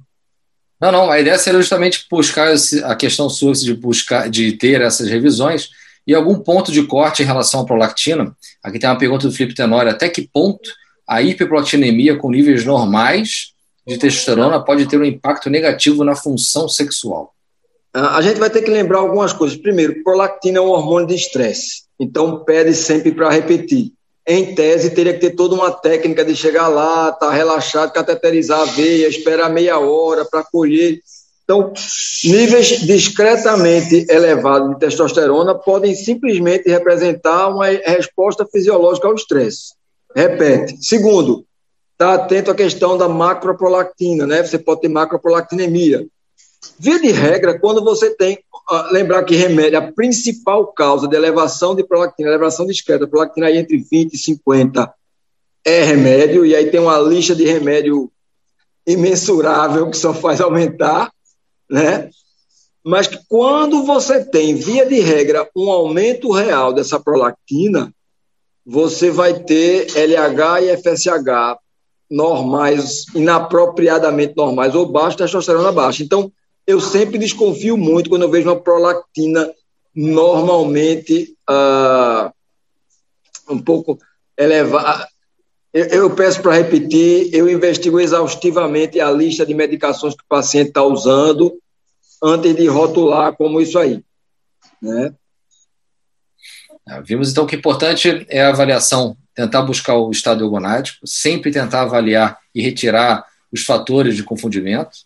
S8: Não, não, a ideia seria justamente buscar a questão sua de buscar, de ter essas revisões e algum ponto de corte em relação à prolactina. Aqui tem uma pergunta do Felipe Tenório, até que ponto a hiperprolactinemia com níveis normais de testosterona pode ter um impacto negativo na função sexual?
S12: A gente vai ter que lembrar algumas coisas. Primeiro, prolactina é um hormônio de estresse, então pede sempre para repetir. Em tese, teria que ter toda uma técnica de chegar lá, estar tá relaxado, cateterizar a veia, esperar meia hora para colher. Então, níveis discretamente elevados de testosterona podem simplesmente representar uma resposta fisiológica ao estresse. Repete. Segundo, está atento à questão da macroprolactina, né? Você pode ter macroprolactinemia. Via de regra, quando você tem, lembrar que remédio, a principal causa de elevação de prolactina, elevação discreta, prolactina aí entre 20 e 50 é remédio, e aí tem uma lista de remédio imensurável que só faz aumentar, né? Mas quando você tem, via de regra, um aumento real dessa prolactina, você vai ter LH e FSH normais, inapropriadamente normais ou baixos, testosterona baixa. Então, eu sempre desconfio muito quando eu vejo uma prolactina normalmente uh, um pouco elevada. Eu, eu peço para repetir, eu investigo exaustivamente a lista de medicações que o paciente está usando antes de rotular como isso aí. Né?
S8: Ah, vimos então que importante é a avaliação, tentar buscar o estado ergonático, sempre tentar avaliar e retirar os fatores de confundimento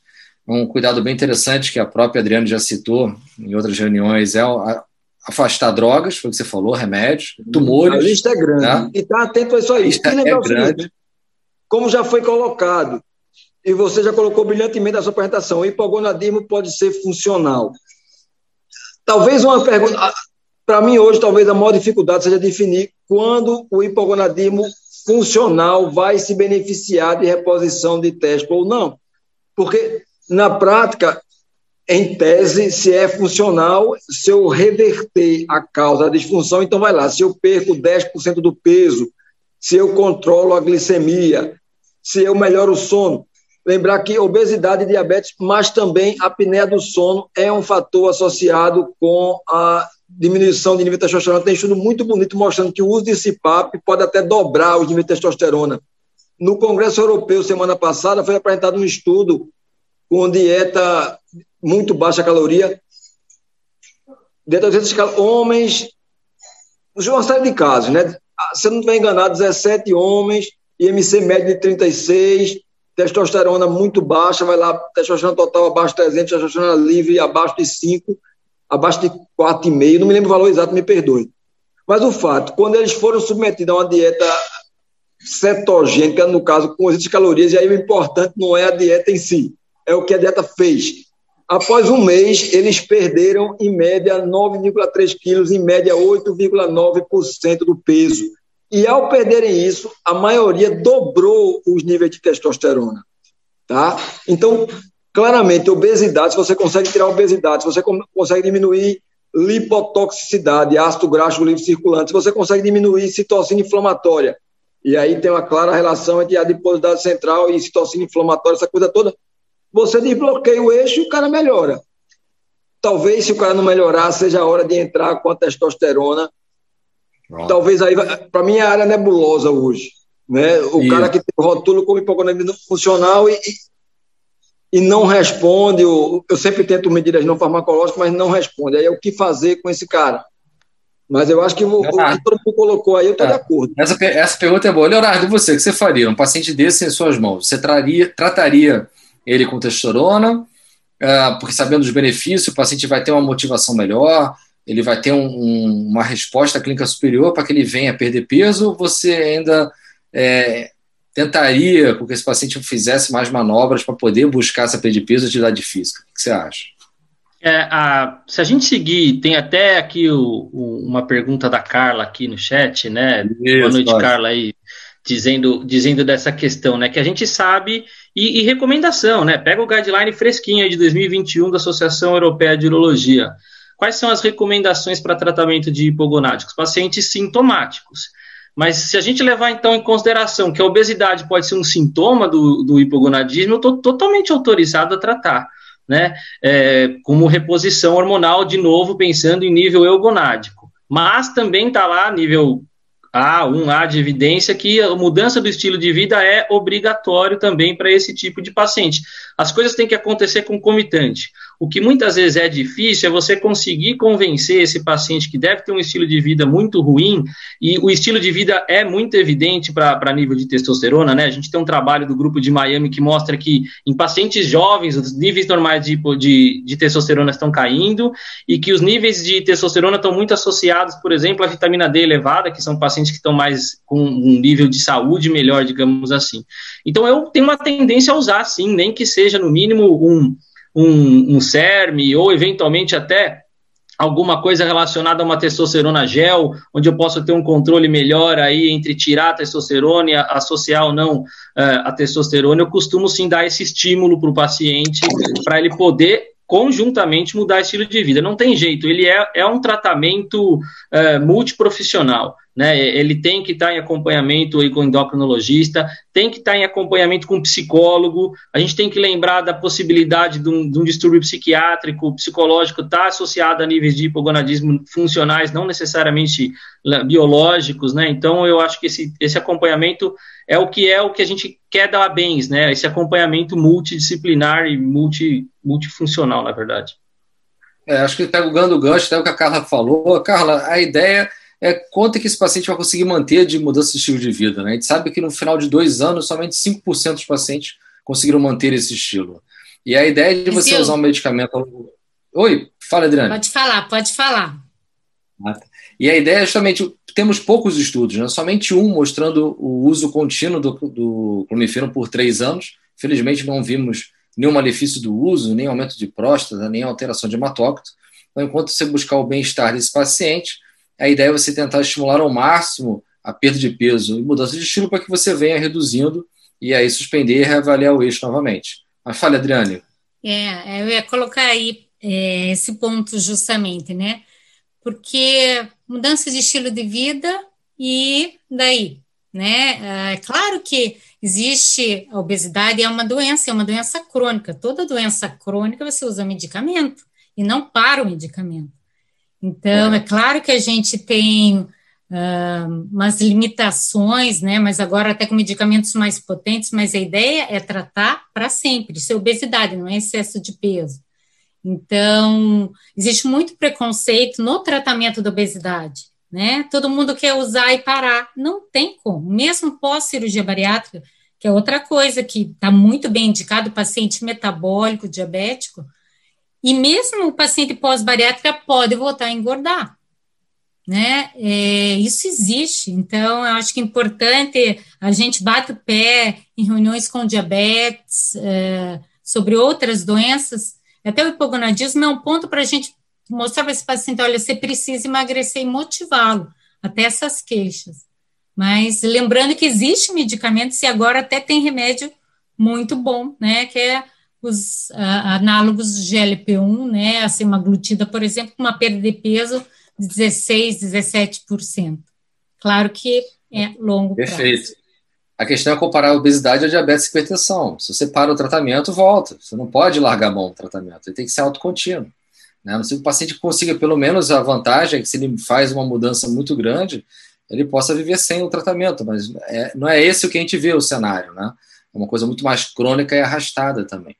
S8: um cuidado bem interessante que a própria Adriana já citou em outras reuniões é afastar drogas, foi o que você falou, remédios, tumores.
S12: A lista é grande. Né? E está atento a isso aí. A lista é grande. como já foi colocado, e você já colocou brilhantemente na sua apresentação, o hipogonadismo pode ser funcional. Talvez uma pergunta. para mim, hoje, talvez a maior dificuldade seja definir quando o hipogonadismo funcional vai se beneficiar de reposição de teste ou não. Porque, na prática, em tese, se é funcional, se eu reverter a causa da disfunção, então vai lá. Se eu perco 10% do peso, se eu controlo a glicemia, se eu melhoro o sono. Lembrar que obesidade e diabetes, mas também a apneia do sono é um fator associado com a diminuição de nível de testosterona. Tem estudo muito bonito mostrando que o uso de CPAP pode até dobrar o nível de testosterona. No Congresso Europeu, semana passada, foi apresentado um estudo com dieta muito baixa caloria, dieta de homens, uma série de casos, né? Se eu não estiver enganado, 17 homens, IMC médio de 36, testosterona muito baixa, vai lá, testosterona total abaixo de 300, testosterona livre abaixo de 5, abaixo de 4,5, não me lembro o valor exato, me perdoe. Mas o fato, quando eles foram submetidos a uma dieta cetogênica, no caso, com as calorias, e aí o importante não é a dieta em si, é o que a dieta fez. Após um mês, eles perderam, em média, 9,3 quilos, em média, 8,9% do peso. E ao perderem isso, a maioria dobrou os níveis de testosterona. Tá? Então, Claramente, obesidade, se você consegue tirar obesidade, se você consegue diminuir lipotoxicidade, ácido graxo livre circulante, se você consegue diminuir citocina inflamatória, e aí tem uma clara relação entre adiposidade central e citocina inflamatória, essa coisa toda, você desbloqueia o eixo e o cara melhora. Talvez, se o cara não melhorar, seja a hora de entrar com a testosterona. Talvez aí, para mim, é a área nebulosa hoje. Né? O Isso. cara que tem rótulo como hipogonadismo funcional e, e não responde, eu, eu sempre tento medidas não farmacológicas, mas não responde. Aí é o que fazer com esse cara? Mas eu acho que o, o que todo mundo colocou aí, eu estou é. de acordo.
S8: Essa, essa pergunta é boa. Leonardo, você, o que você faria? Um paciente desse em suas mãos, você traria, trataria ele com testosterona, uh, porque sabendo dos benefícios, o paciente vai ter uma motivação melhor, ele vai ter um, um, uma resposta clínica superior para que ele venha perder peso, você ainda é, tentaria com que esse paciente fizesse mais manobras para poder buscar essa perda de peso e atividade física. O que você acha?
S9: É, a, se a gente seguir, tem até aqui o, o, uma pergunta da Carla aqui no chat, né? Isso, Boa noite, pode. Carla, aí, dizendo, dizendo dessa questão, né? Que a gente sabe, e, e recomendação, né? Pega o guideline fresquinho de 2021 da Associação Europeia de Urologia. Quais são as recomendações para tratamento de hipogonádicos? Pacientes sintomáticos. Mas se a gente levar então em consideração que a obesidade pode ser um sintoma do, do hipogonadismo, eu estou totalmente autorizado a tratar, né? É, como reposição hormonal, de novo, pensando em nível eugonádico. Mas também está lá nível há um A de evidência que a mudança do estilo de vida é obrigatório também para esse tipo de paciente. As coisas têm que acontecer concomitante. O que muitas vezes é difícil é você conseguir convencer esse paciente que deve ter um estilo de vida muito ruim, e o estilo de vida é muito evidente para nível de testosterona, né? A gente tem um trabalho do grupo de Miami que mostra que em pacientes jovens os níveis normais de, de, de testosterona estão caindo e que os níveis de testosterona estão muito associados, por exemplo, à vitamina D elevada, que são pacientes que estão mais com um nível de saúde melhor, digamos assim. Então eu tenho uma tendência a usar, sim, nem que seja no mínimo um um, um CERM ou eventualmente até alguma coisa relacionada a uma testosterona gel, onde eu possa ter um controle melhor aí entre tirar a testosterona e associar ou não uh, a testosterona, eu costumo sim dar esse estímulo para o paciente para ele poder conjuntamente mudar estilo de vida. Não tem jeito, ele é, é um tratamento uh, multiprofissional né? Ele tem que estar em acompanhamento aí com endocrinologista, tem que estar em acompanhamento com psicólogo. A gente tem que lembrar da possibilidade de um, de um distúrbio psiquiátrico, psicológico, estar tá associado a níveis de hipogonadismo funcionais, não necessariamente biológicos, né? Então, eu acho que esse, esse acompanhamento é o que é o que a gente quer dar bens, né? Esse acompanhamento multidisciplinar e multi, multifuncional, na verdade.
S8: É, acho que pegando o gancho, até o que a Carla falou. Carla, a ideia é quanto é que esse paciente vai conseguir manter de mudança de estilo de vida. Né? A gente sabe que no final de dois anos, somente 5% dos pacientes conseguiram manter esse estilo. E a ideia de você usar um medicamento. Oi, fala, Adriana.
S11: Pode falar, pode falar.
S8: Ah, tá. E a ideia é justamente, temos poucos estudos, né? somente um mostrando o uso contínuo do, do clomifeno por três anos. Felizmente não vimos nenhum malefício do uso, nem aumento de próstata, nem alteração de hematócrito Então, enquanto você buscar o bem-estar desse paciente, a ideia é você tentar estimular ao máximo a perda de peso e mudança de estilo para que você venha reduzindo e aí suspender e reavaliar o eixo novamente. Mas fale, Adriane.
S11: É, eu ia colocar aí é, esse ponto justamente, né? Porque mudança de estilo de vida e daí, né? É claro que existe a obesidade, é uma doença, é uma doença crônica. Toda doença crônica você usa medicamento e não para o medicamento. Então, é, claro que a gente tem uh, umas limitações, né? Mas agora até com medicamentos mais potentes, mas a ideia é tratar para sempre. Isso é obesidade, não é excesso de peso. Então, existe muito preconceito no tratamento da obesidade, né? Todo mundo quer usar e parar. Não tem como. Mesmo pós-cirurgia bariátrica, que é outra coisa que está muito bem indicado, paciente metabólico, diabético, e mesmo o paciente pós-bariátrica pode voltar a engordar, né? É, isso existe. Então, eu acho que é importante a gente bate o pé em reuniões com diabetes, é, sobre outras doenças, até o hipogonadismo é um ponto para a gente mostrar para esse paciente, olha, você precisa emagrecer e motivá-lo até essas queixas. Mas lembrando que existe medicamentos e agora até tem remédio muito bom, né, que é os análogos de GLP-1, né, a semaglutida, por exemplo, com uma perda de peso de 16, 17%. Claro que é longo
S8: Perfeito. prazo. A questão é comparar a obesidade à diabetes e hipertensão. Se você para o tratamento, volta. Você não pode largar a mão do tratamento. Ele tem que ser autocontínuo. Né? Não sei que o paciente consiga, pelo menos, a vantagem é que se ele faz uma mudança muito grande, ele possa viver sem o tratamento. Mas é, não é esse o que a gente vê o cenário. Né? É uma coisa muito mais crônica e arrastada também.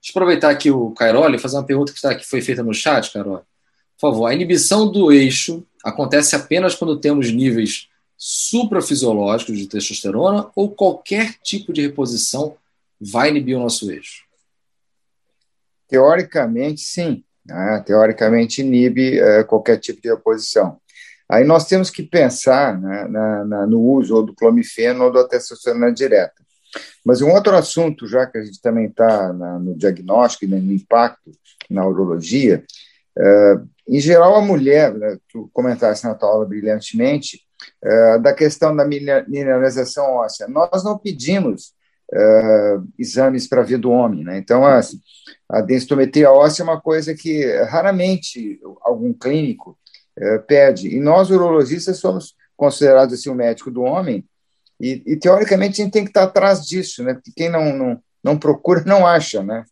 S8: Deixa eu aproveitar aqui o Cairoli e fazer uma pergunta que, está, que foi feita no chat, Cairoli. Por favor, a inibição do eixo acontece apenas quando temos níveis suprafisiológicos de testosterona ou qualquer tipo de reposição vai inibir o nosso eixo?
S10: Teoricamente, sim. Né? Teoricamente, inibe é, qualquer tipo de reposição. Aí nós temos que pensar né, na, na, no uso ou do clomifeno ou da testosterona direta. Mas um outro assunto, já que a gente também está no diagnóstico e no impacto na urologia, é, em geral, a mulher, né, tu comentaste na tua aula brilhantemente, é, da questão da mineralização óssea. Nós não pedimos é, exames para ver do homem, né? Então, a, a densitometria óssea é uma coisa que raramente algum clínico é, pede. E nós, urologistas, somos considerados assim, o médico do homem, e, e, teoricamente a gente tem que estar atrás disso, né? Porque quem não, não, não procura não acha, né?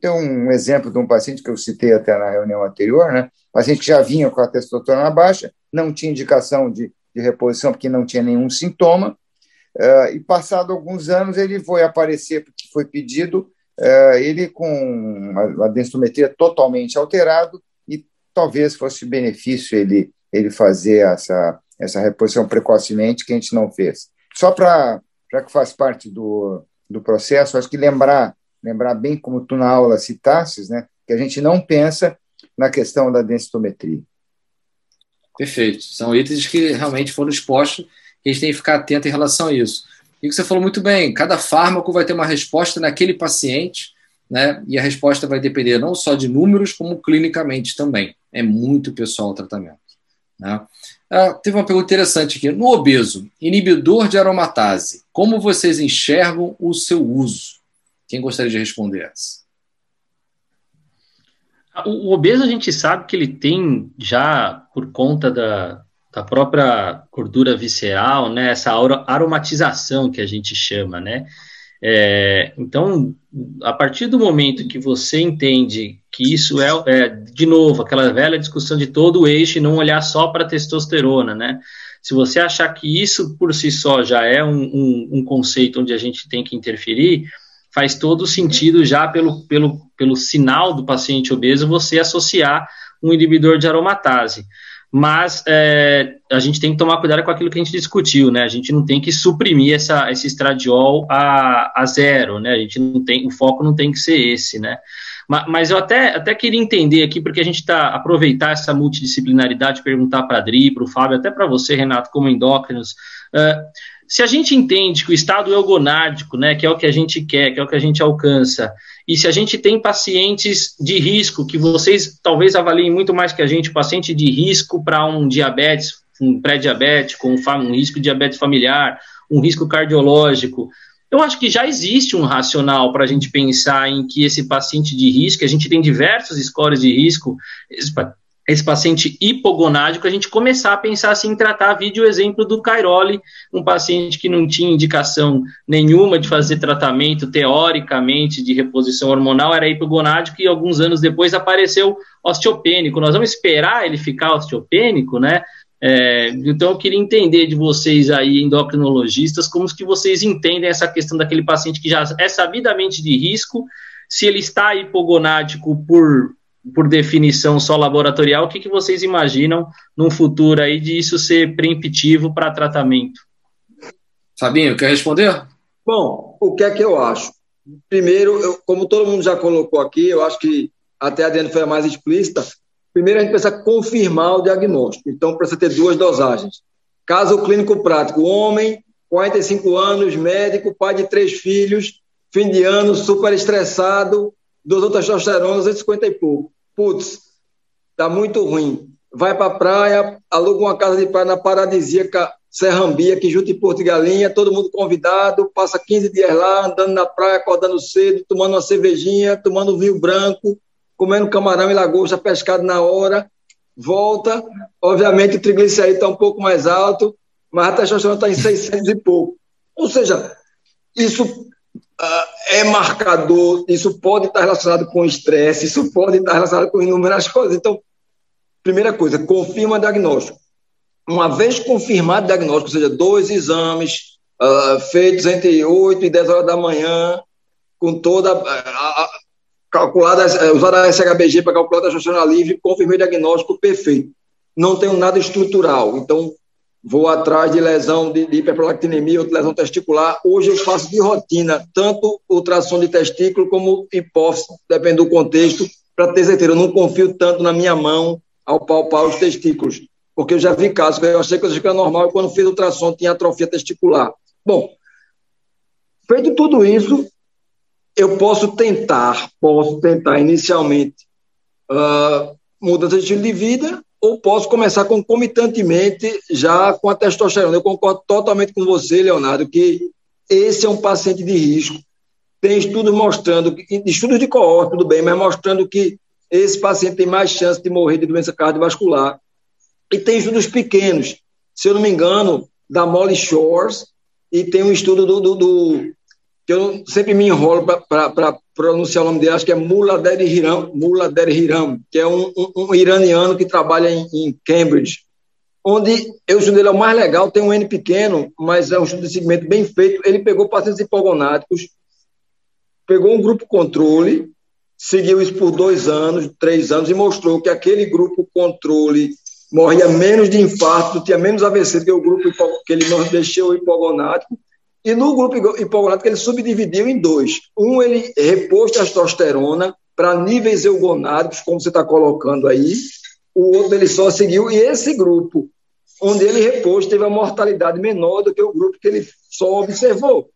S10: Tem um exemplo de um paciente que eu citei até na reunião anterior, né? paciente que já vinha com a testosterona baixa, não tinha indicação de de reposição, porque não tinha nenhum sintoma. Uh, e passado alguns anos ele foi aparecer porque foi pedido, uh, ele com a, a densitometria totalmente alterado e talvez fosse benefício ele ele fazer essa essa reposição precocemente que a gente não fez. Só para já que faz parte do, do processo, acho que lembrar lembrar bem como tu na aula citasses, né, que a gente não pensa na questão da densitometria.
S8: Perfeito. São itens que realmente foram expostos e a gente tem que ficar atento em relação a isso. E que você falou muito bem, cada fármaco vai ter uma resposta naquele paciente, né? E a resposta vai depender não só de números, como clinicamente também. É muito pessoal o tratamento. Né? Ah, teve uma pergunta interessante aqui. No obeso, inibidor de aromatase, como vocês enxergam o seu uso? Quem gostaria de responder essa?
S9: O, obeso a gente sabe que ele tem já, por conta da, da própria gordura visceral, né, essa aromatização que a gente chama, né? É, então, a partir do momento que você entende que isso é, é, de novo, aquela velha discussão de todo o eixo e não olhar só para a testosterona, né? Se você achar que isso por si só já é um, um, um conceito onde a gente tem que interferir, faz todo sentido já pelo, pelo, pelo sinal do paciente obeso você associar um inibidor de aromatase. Mas é, a gente tem que tomar cuidado com aquilo que a gente discutiu, né? A gente não tem que suprimir essa, esse estradiol a, a zero, né? A gente não tem, o foco não tem que ser esse, né? Mas eu até, até queria entender aqui, porque a gente está aproveitar essa multidisciplinaridade, perguntar para a Adri, para o Fábio, até para você, Renato, como endócrinos. Uh, se a gente entende que o estado eugonárdico, né, que é o que a gente quer, que é o que a gente alcança, e se a gente tem pacientes de risco, que vocês talvez avaliem muito mais que a gente, paciente de risco para um diabetes, um pré-diabético, um, um risco de diabetes familiar, um risco cardiológico, eu acho que já existe um racional para a gente pensar em que esse paciente de risco, a gente tem diversos scores de risco, esse paciente hipogonádico, a gente começar a pensar assim em tratar, vídeo exemplo do Cairoli, um paciente que não tinha indicação nenhuma de fazer tratamento teoricamente de reposição hormonal, era hipogonádico e alguns anos depois apareceu osteopênico. Nós vamos esperar ele ficar osteopênico, né? É, então eu queria entender de vocês aí, endocrinologistas, como que vocês entendem essa questão daquele paciente que já é sabidamente de risco, se ele está hipogonádico por por definição só laboratorial, o que, que vocês imaginam num futuro aí de isso ser preemptivo para tratamento?
S8: Fabinho, quer responder?
S12: Bom, o que é que eu acho? Primeiro, eu, como todo mundo já colocou aqui, eu acho que até a Adriana foi a mais explícita. Primeiro, a gente precisa confirmar o diagnóstico. Então, precisa ter duas dosagens. Caso clínico prático: homem, 45 anos, médico, pai de três filhos, fim de ano, super estressado, dosou testosterona, 250 e pouco putz, tá muito ruim. Vai para a praia, aluga uma casa de praia na paradisíaca Serrambia, que junto em Porto Galinha, todo mundo convidado, passa 15 dias lá, andando na praia, acordando cedo, tomando uma cervejinha, tomando vinho branco, comendo camarão e lagosta pescado na hora, volta, obviamente o triglicerídeo está um pouco mais alto, mas a testosterona está em 600 e pouco. Ou seja, isso uh, é marcador, isso pode estar relacionado com estresse, isso pode estar relacionado com inúmeras coisas. Então, primeira coisa, confirma diagnóstico. Uma vez confirmado o diagnóstico, ou seja, dois exames uh, feitos entre 8 e 10 horas da manhã, com toda a, a, calculada, eh, usada a SHBG para calcular a testosterona livre, confirmei o diagnóstico perfeito. Não tenho nada estrutural. Então, vou atrás de lesão de, de hiperprolactinemia ou de lesão testicular. Hoje eu faço de rotina tanto ultrassom de testículo como hipófise, depende do contexto, para ter certeza. Eu não confio tanto na minha mão ao palpar os testículos, porque eu já vi casos que eu achei que era normal e quando fiz ultrassom tinha atrofia testicular. Bom, feito tudo isso, eu posso tentar, posso tentar inicialmente uh, mudança de estilo de vida ou posso começar concomitantemente já com a testosterona. Eu concordo totalmente com você, Leonardo, que esse é um paciente de risco. Tem estudos mostrando, estudos de coorte, tudo bem, mas mostrando que esse paciente tem mais chance de morrer de doença cardiovascular. E tem estudos pequenos, se eu não me engano, da Molly Shores, e tem um estudo do, do, do que eu sempre me enrolo para pronunciar o nome dele, acho que é Mulader Hiram, Mulader Hiram que é um, um, um, iraniano que trabalha em, em Cambridge, onde eu estudo dele é o mais legal, tem um N pequeno, mas é um estudo de segmento bem feito. Ele pegou pacientes hipogonáticos, pegou um grupo controle, seguiu isso por dois anos, três anos, e mostrou que aquele grupo controle morria menos de infarto, tinha menos AVC do que o grupo que ele não deixou hipogonático, e no grupo hipogonático ele subdividiu em dois. Um, ele repôs testosterona para níveis eugonádicos, como você está colocando aí. O outro, ele só seguiu. E esse grupo, onde ele repôs, teve uma mortalidade menor do que o grupo que ele só observou.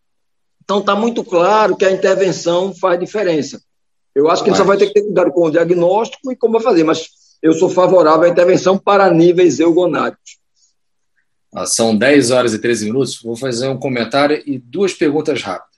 S12: Então, está muito claro que a intervenção faz diferença. Eu acho que ele só vai ter que ter cuidado com o diagnóstico e como vai fazer, mas eu sou favorável à intervenção para níveis eugonádicos.
S8: São 10 horas e 13 minutos. Vou fazer um comentário e duas perguntas rápidas.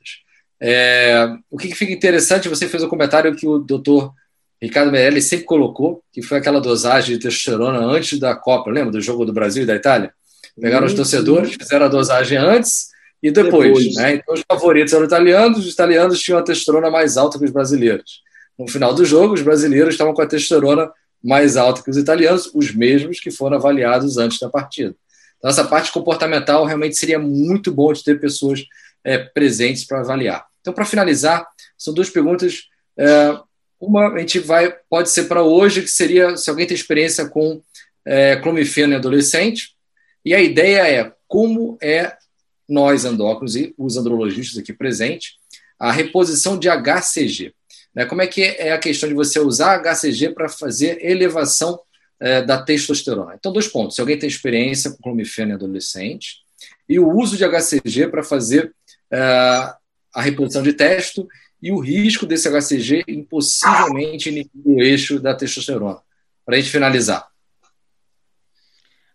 S8: É, o que fica interessante, você fez um comentário que o doutor Ricardo Meirelli sempre colocou, que foi aquela dosagem de testosterona antes da Copa, lembra do jogo do Brasil e da Itália? Pegaram os torcedores, fizeram a dosagem antes e depois. depois. Né? Então, os favoritos eram italianos, os italianos tinham a testosterona mais alta que os brasileiros. No final do jogo, os brasileiros estavam com a testosterona mais alta que os italianos, os mesmos que foram avaliados antes da partida. Então, essa parte comportamental realmente seria muito bom de ter pessoas é, presentes para avaliar. Então, para finalizar, são duas perguntas. É, uma a gente vai, pode ser para hoje, que seria se alguém tem experiência com é, clomifeno em adolescente. E a ideia é como é nós endócrinos e os andrologistas aqui presentes a reposição de HCG. Né? Como é que é a questão de você usar HCG para fazer elevação é, da testosterona? Então, dois pontos. Se alguém tem experiência com clomifeno em adolescente e o uso de HCG para fazer é, a reposição de testo e o risco desse HCG impossivelmente inibir o eixo da testosterona. Para a gente finalizar.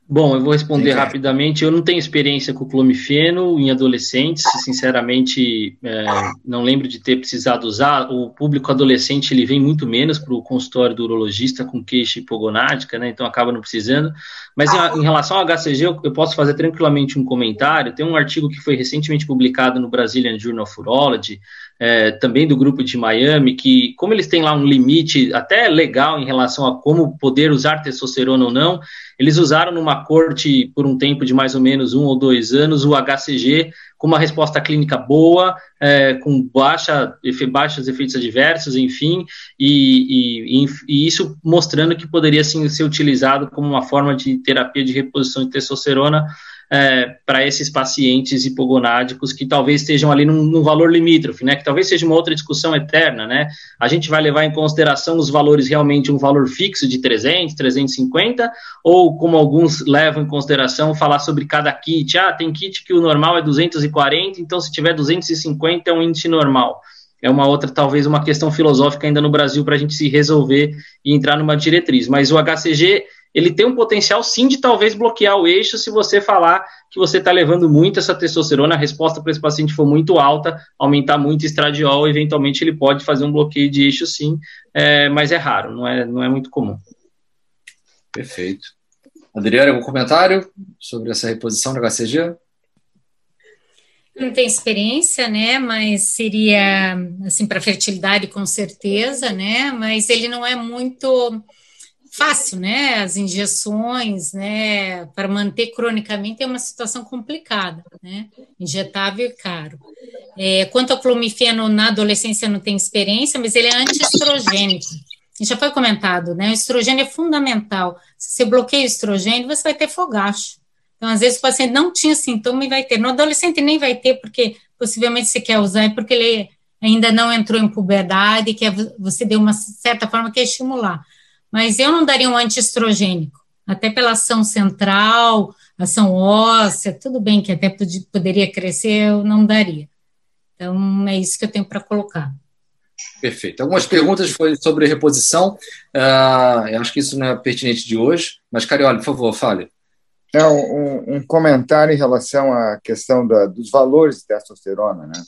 S9: Bom, eu vou responder Sim, rapidamente. Eu não tenho experiência com clomifeno em adolescentes, sinceramente, é, não lembro de ter precisado usar. O público adolescente ele vem muito menos para o consultório do urologista com queixa hipogonádica, né? Então acaba não precisando. Mas em, em relação ao HCG, eu, eu, posso fazer tranquilamente um comentário. Tem um artigo que foi recentemente publicado no Brazilian Journal of Urology, é, também do grupo de Miami, que, como eles têm lá um limite até legal em relação a como poder usar testosterona ou não, eles usaram numa corte por um tempo de mais ou menos um ou dois anos o HCG com uma resposta clínica boa, é, com baixa, baixos efeitos adversos, enfim, e, e, e, isso mostrando que poderia sim ser utilizado como uma forma de terapia de reposição de testosterona é, para esses pacientes hipogonádicos que talvez estejam ali num, num, valor limítrofe, né? Que talvez seja uma outra discussão eterna, né? A gente vai levar em consideração os valores realmente um valor fixo de 300, 350, ou como alguns levam em consideração falar sobre cada kit. Ah, tem kit que o normal é 240, então se tiver 250 é um índice normal é uma outra, talvez, uma questão filosófica ainda no Brasil para a gente se resolver e entrar numa diretriz. Mas o HCG ele tem um potencial sim de talvez bloquear o eixo se você falar que você está levando muito essa testosterona, a resposta para esse paciente for muito alta, aumentar muito o estradiol, eventualmente ele pode fazer um bloqueio de eixo sim, é, mas é raro, não é, não é muito comum.
S8: Perfeito. Adriana, algum comentário sobre essa reposição do HCG?
S11: Não tem experiência, né? Mas seria assim para fertilidade com certeza, né? Mas ele não é muito fácil, né? As injeções, né? Para manter cronicamente é uma situação complicada, né? Injetável e caro. É, quanto ao clomifeno na adolescência não tem experiência, mas ele é antiestrogênico. Já foi comentado, né? O estrogênio é fundamental. Se você bloqueia o estrogênio, você vai ter fogacho. Então, às vezes, o paciente não tinha sintoma e vai ter. No adolescente nem vai ter, porque possivelmente você quer usar, porque ele ainda não entrou em puberdade, que você deu uma certa forma que é estimular mas eu não daria um antiestrogênico, até pela ação central, ação óssea, tudo bem que até poderia crescer, eu não daria. Então, é isso que eu tenho para colocar.
S8: Perfeito. Algumas perguntas foi sobre reposição. Uh, eu acho que isso não é pertinente de hoje, mas, Carioli, por favor, fale.
S10: É um, um comentário em relação à questão da, dos valores de testosterona. Né?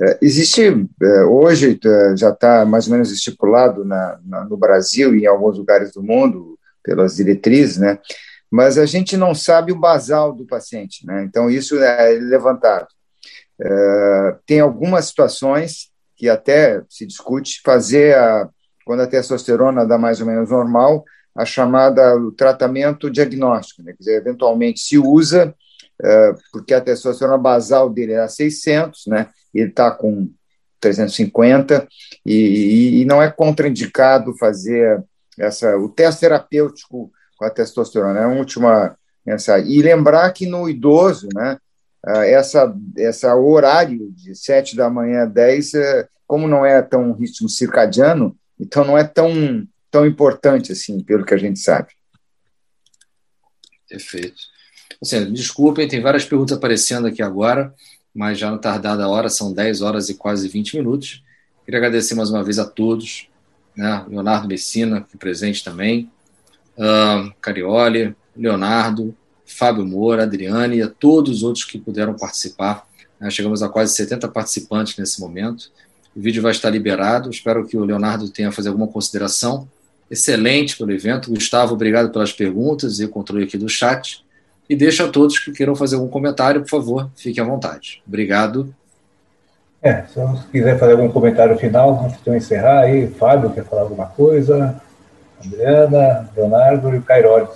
S10: É, existe, é, hoje é, já está mais ou menos estipulado na, na, no Brasil e em alguns lugares do mundo, pelas diretrizes, né? mas a gente não sabe o basal do paciente, né? então isso é levantado. É, tem algumas situações que até se discute fazer, a, quando a testosterona dá mais ou menos normal, a chamada o tratamento diagnóstico, né? quer dizer, eventualmente se usa, porque a testosterona basal dele era 600, né? ele está com 350 e, e, não é contraindicado fazer essa o teste terapêutico com a testosterona. É uma última mensagem. E lembrar que no idoso, né, essa, essa horário de 7 da manhã a 10, é, como não é tão ritmo circadiano, então não é tão, tão importante assim, pelo que a gente sabe.
S8: Perfeito. Assim, desculpem, tem várias perguntas aparecendo aqui agora mas já não tardada a hora, são 10 horas e quase 20 minutos. Queria agradecer mais uma vez a todos, né? Leonardo Messina, presente também, uh, Carioli, Leonardo, Fábio Moura, Adriane e a todos os outros que puderam participar. Né? Chegamos a quase 70 participantes nesse momento. O vídeo vai estar liberado. Espero que o Leonardo tenha fazer alguma consideração. Excelente pelo evento. Gustavo, obrigado pelas perguntas e o controle aqui do chat. E deixo a todos que queiram fazer algum comentário, por favor, fiquem à vontade. Obrigado.
S7: É, se você quiser fazer algum comentário final, antes de eu encerrar aí, Fábio quer falar alguma coisa, Adriana, Leonardo e o Cairoli.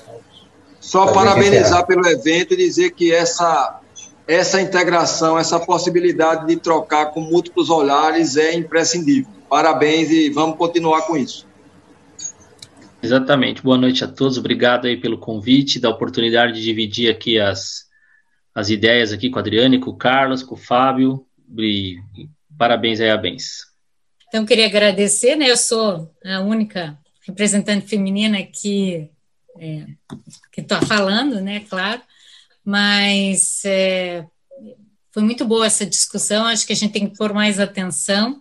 S12: Só parabenizar pelo evento e dizer que essa, essa integração, essa possibilidade de trocar com múltiplos olhares é imprescindível. Parabéns e vamos continuar com isso.
S9: Exatamente. Boa noite a todos. Obrigado aí pelo convite, da oportunidade de dividir aqui as, as ideias aqui com a Adriane, com o Carlos, com o Fábio. E parabéns aí a Bens.
S11: Então, queria agradecer, né? Eu sou a única representante feminina que é, que está falando, né? Claro, mas é, foi muito boa essa discussão. Acho que a gente tem que pôr mais atenção,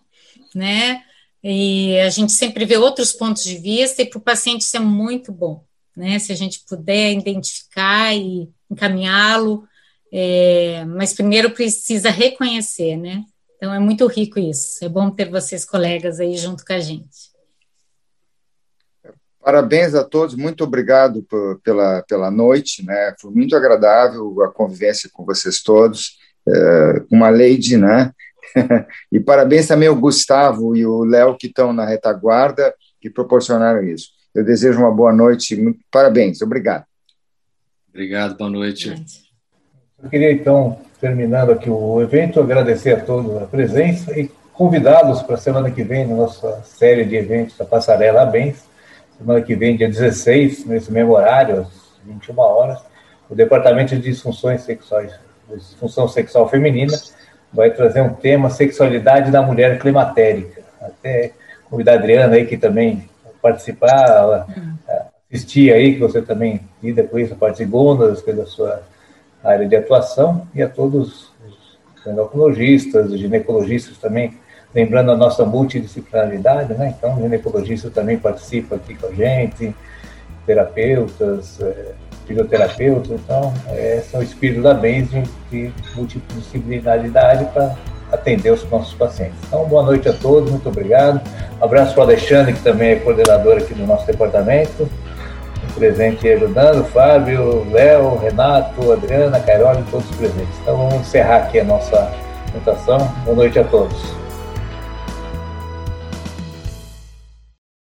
S11: né? E a gente sempre vê outros pontos de vista, e para o paciente isso é muito bom, né? Se a gente puder identificar e encaminhá-lo, é, mas primeiro precisa reconhecer, né? Então é muito rico isso. É bom ter vocês colegas aí junto com a gente.
S10: Parabéns a todos, muito obrigado pela, pela noite, né? Foi muito agradável a convivência com vocês todos, é, uma lady, né? E parabéns também ao Gustavo e o Léo que estão na retaguarda que proporcionaram isso. Eu desejo uma boa noite, parabéns, obrigado.
S8: Obrigado, boa noite.
S7: Eu queria então terminando aqui o evento, agradecer a todos a presença e convidá-los para a semana que vem, na nossa série de eventos da Passarela Bens. Semana que vem, dia 16, nesse mesmo horário, às 21 horas, o Departamento de Disfunções Sexuais, Disfunção Sexual Feminina, vai trazer um tema sexualidade da mulher climatérica. Até convidar a Adriana aí, que também participar, assistir aí, que você também lida com isso, a parte segundas, que é da sua área de atuação, e a todos os endocrinologistas, os ginecologistas também, lembrando a nossa multidisciplinaridade, né? Então, o ginecologista também participa aqui com a gente, terapeutas, é, fisioterapeutas, então, é o espírito da Benzi, de multidisciplinaridade para atender os nossos pacientes. Então, boa noite a todos, muito obrigado. Um abraço para o Alexandre, que também é coordenador aqui do nosso departamento presente ajudando, Fábio, Léo, Renato, Adriana, Cairoli, todos presentes. Então vamos encerrar aqui a nossa apresentação. Boa noite a todos.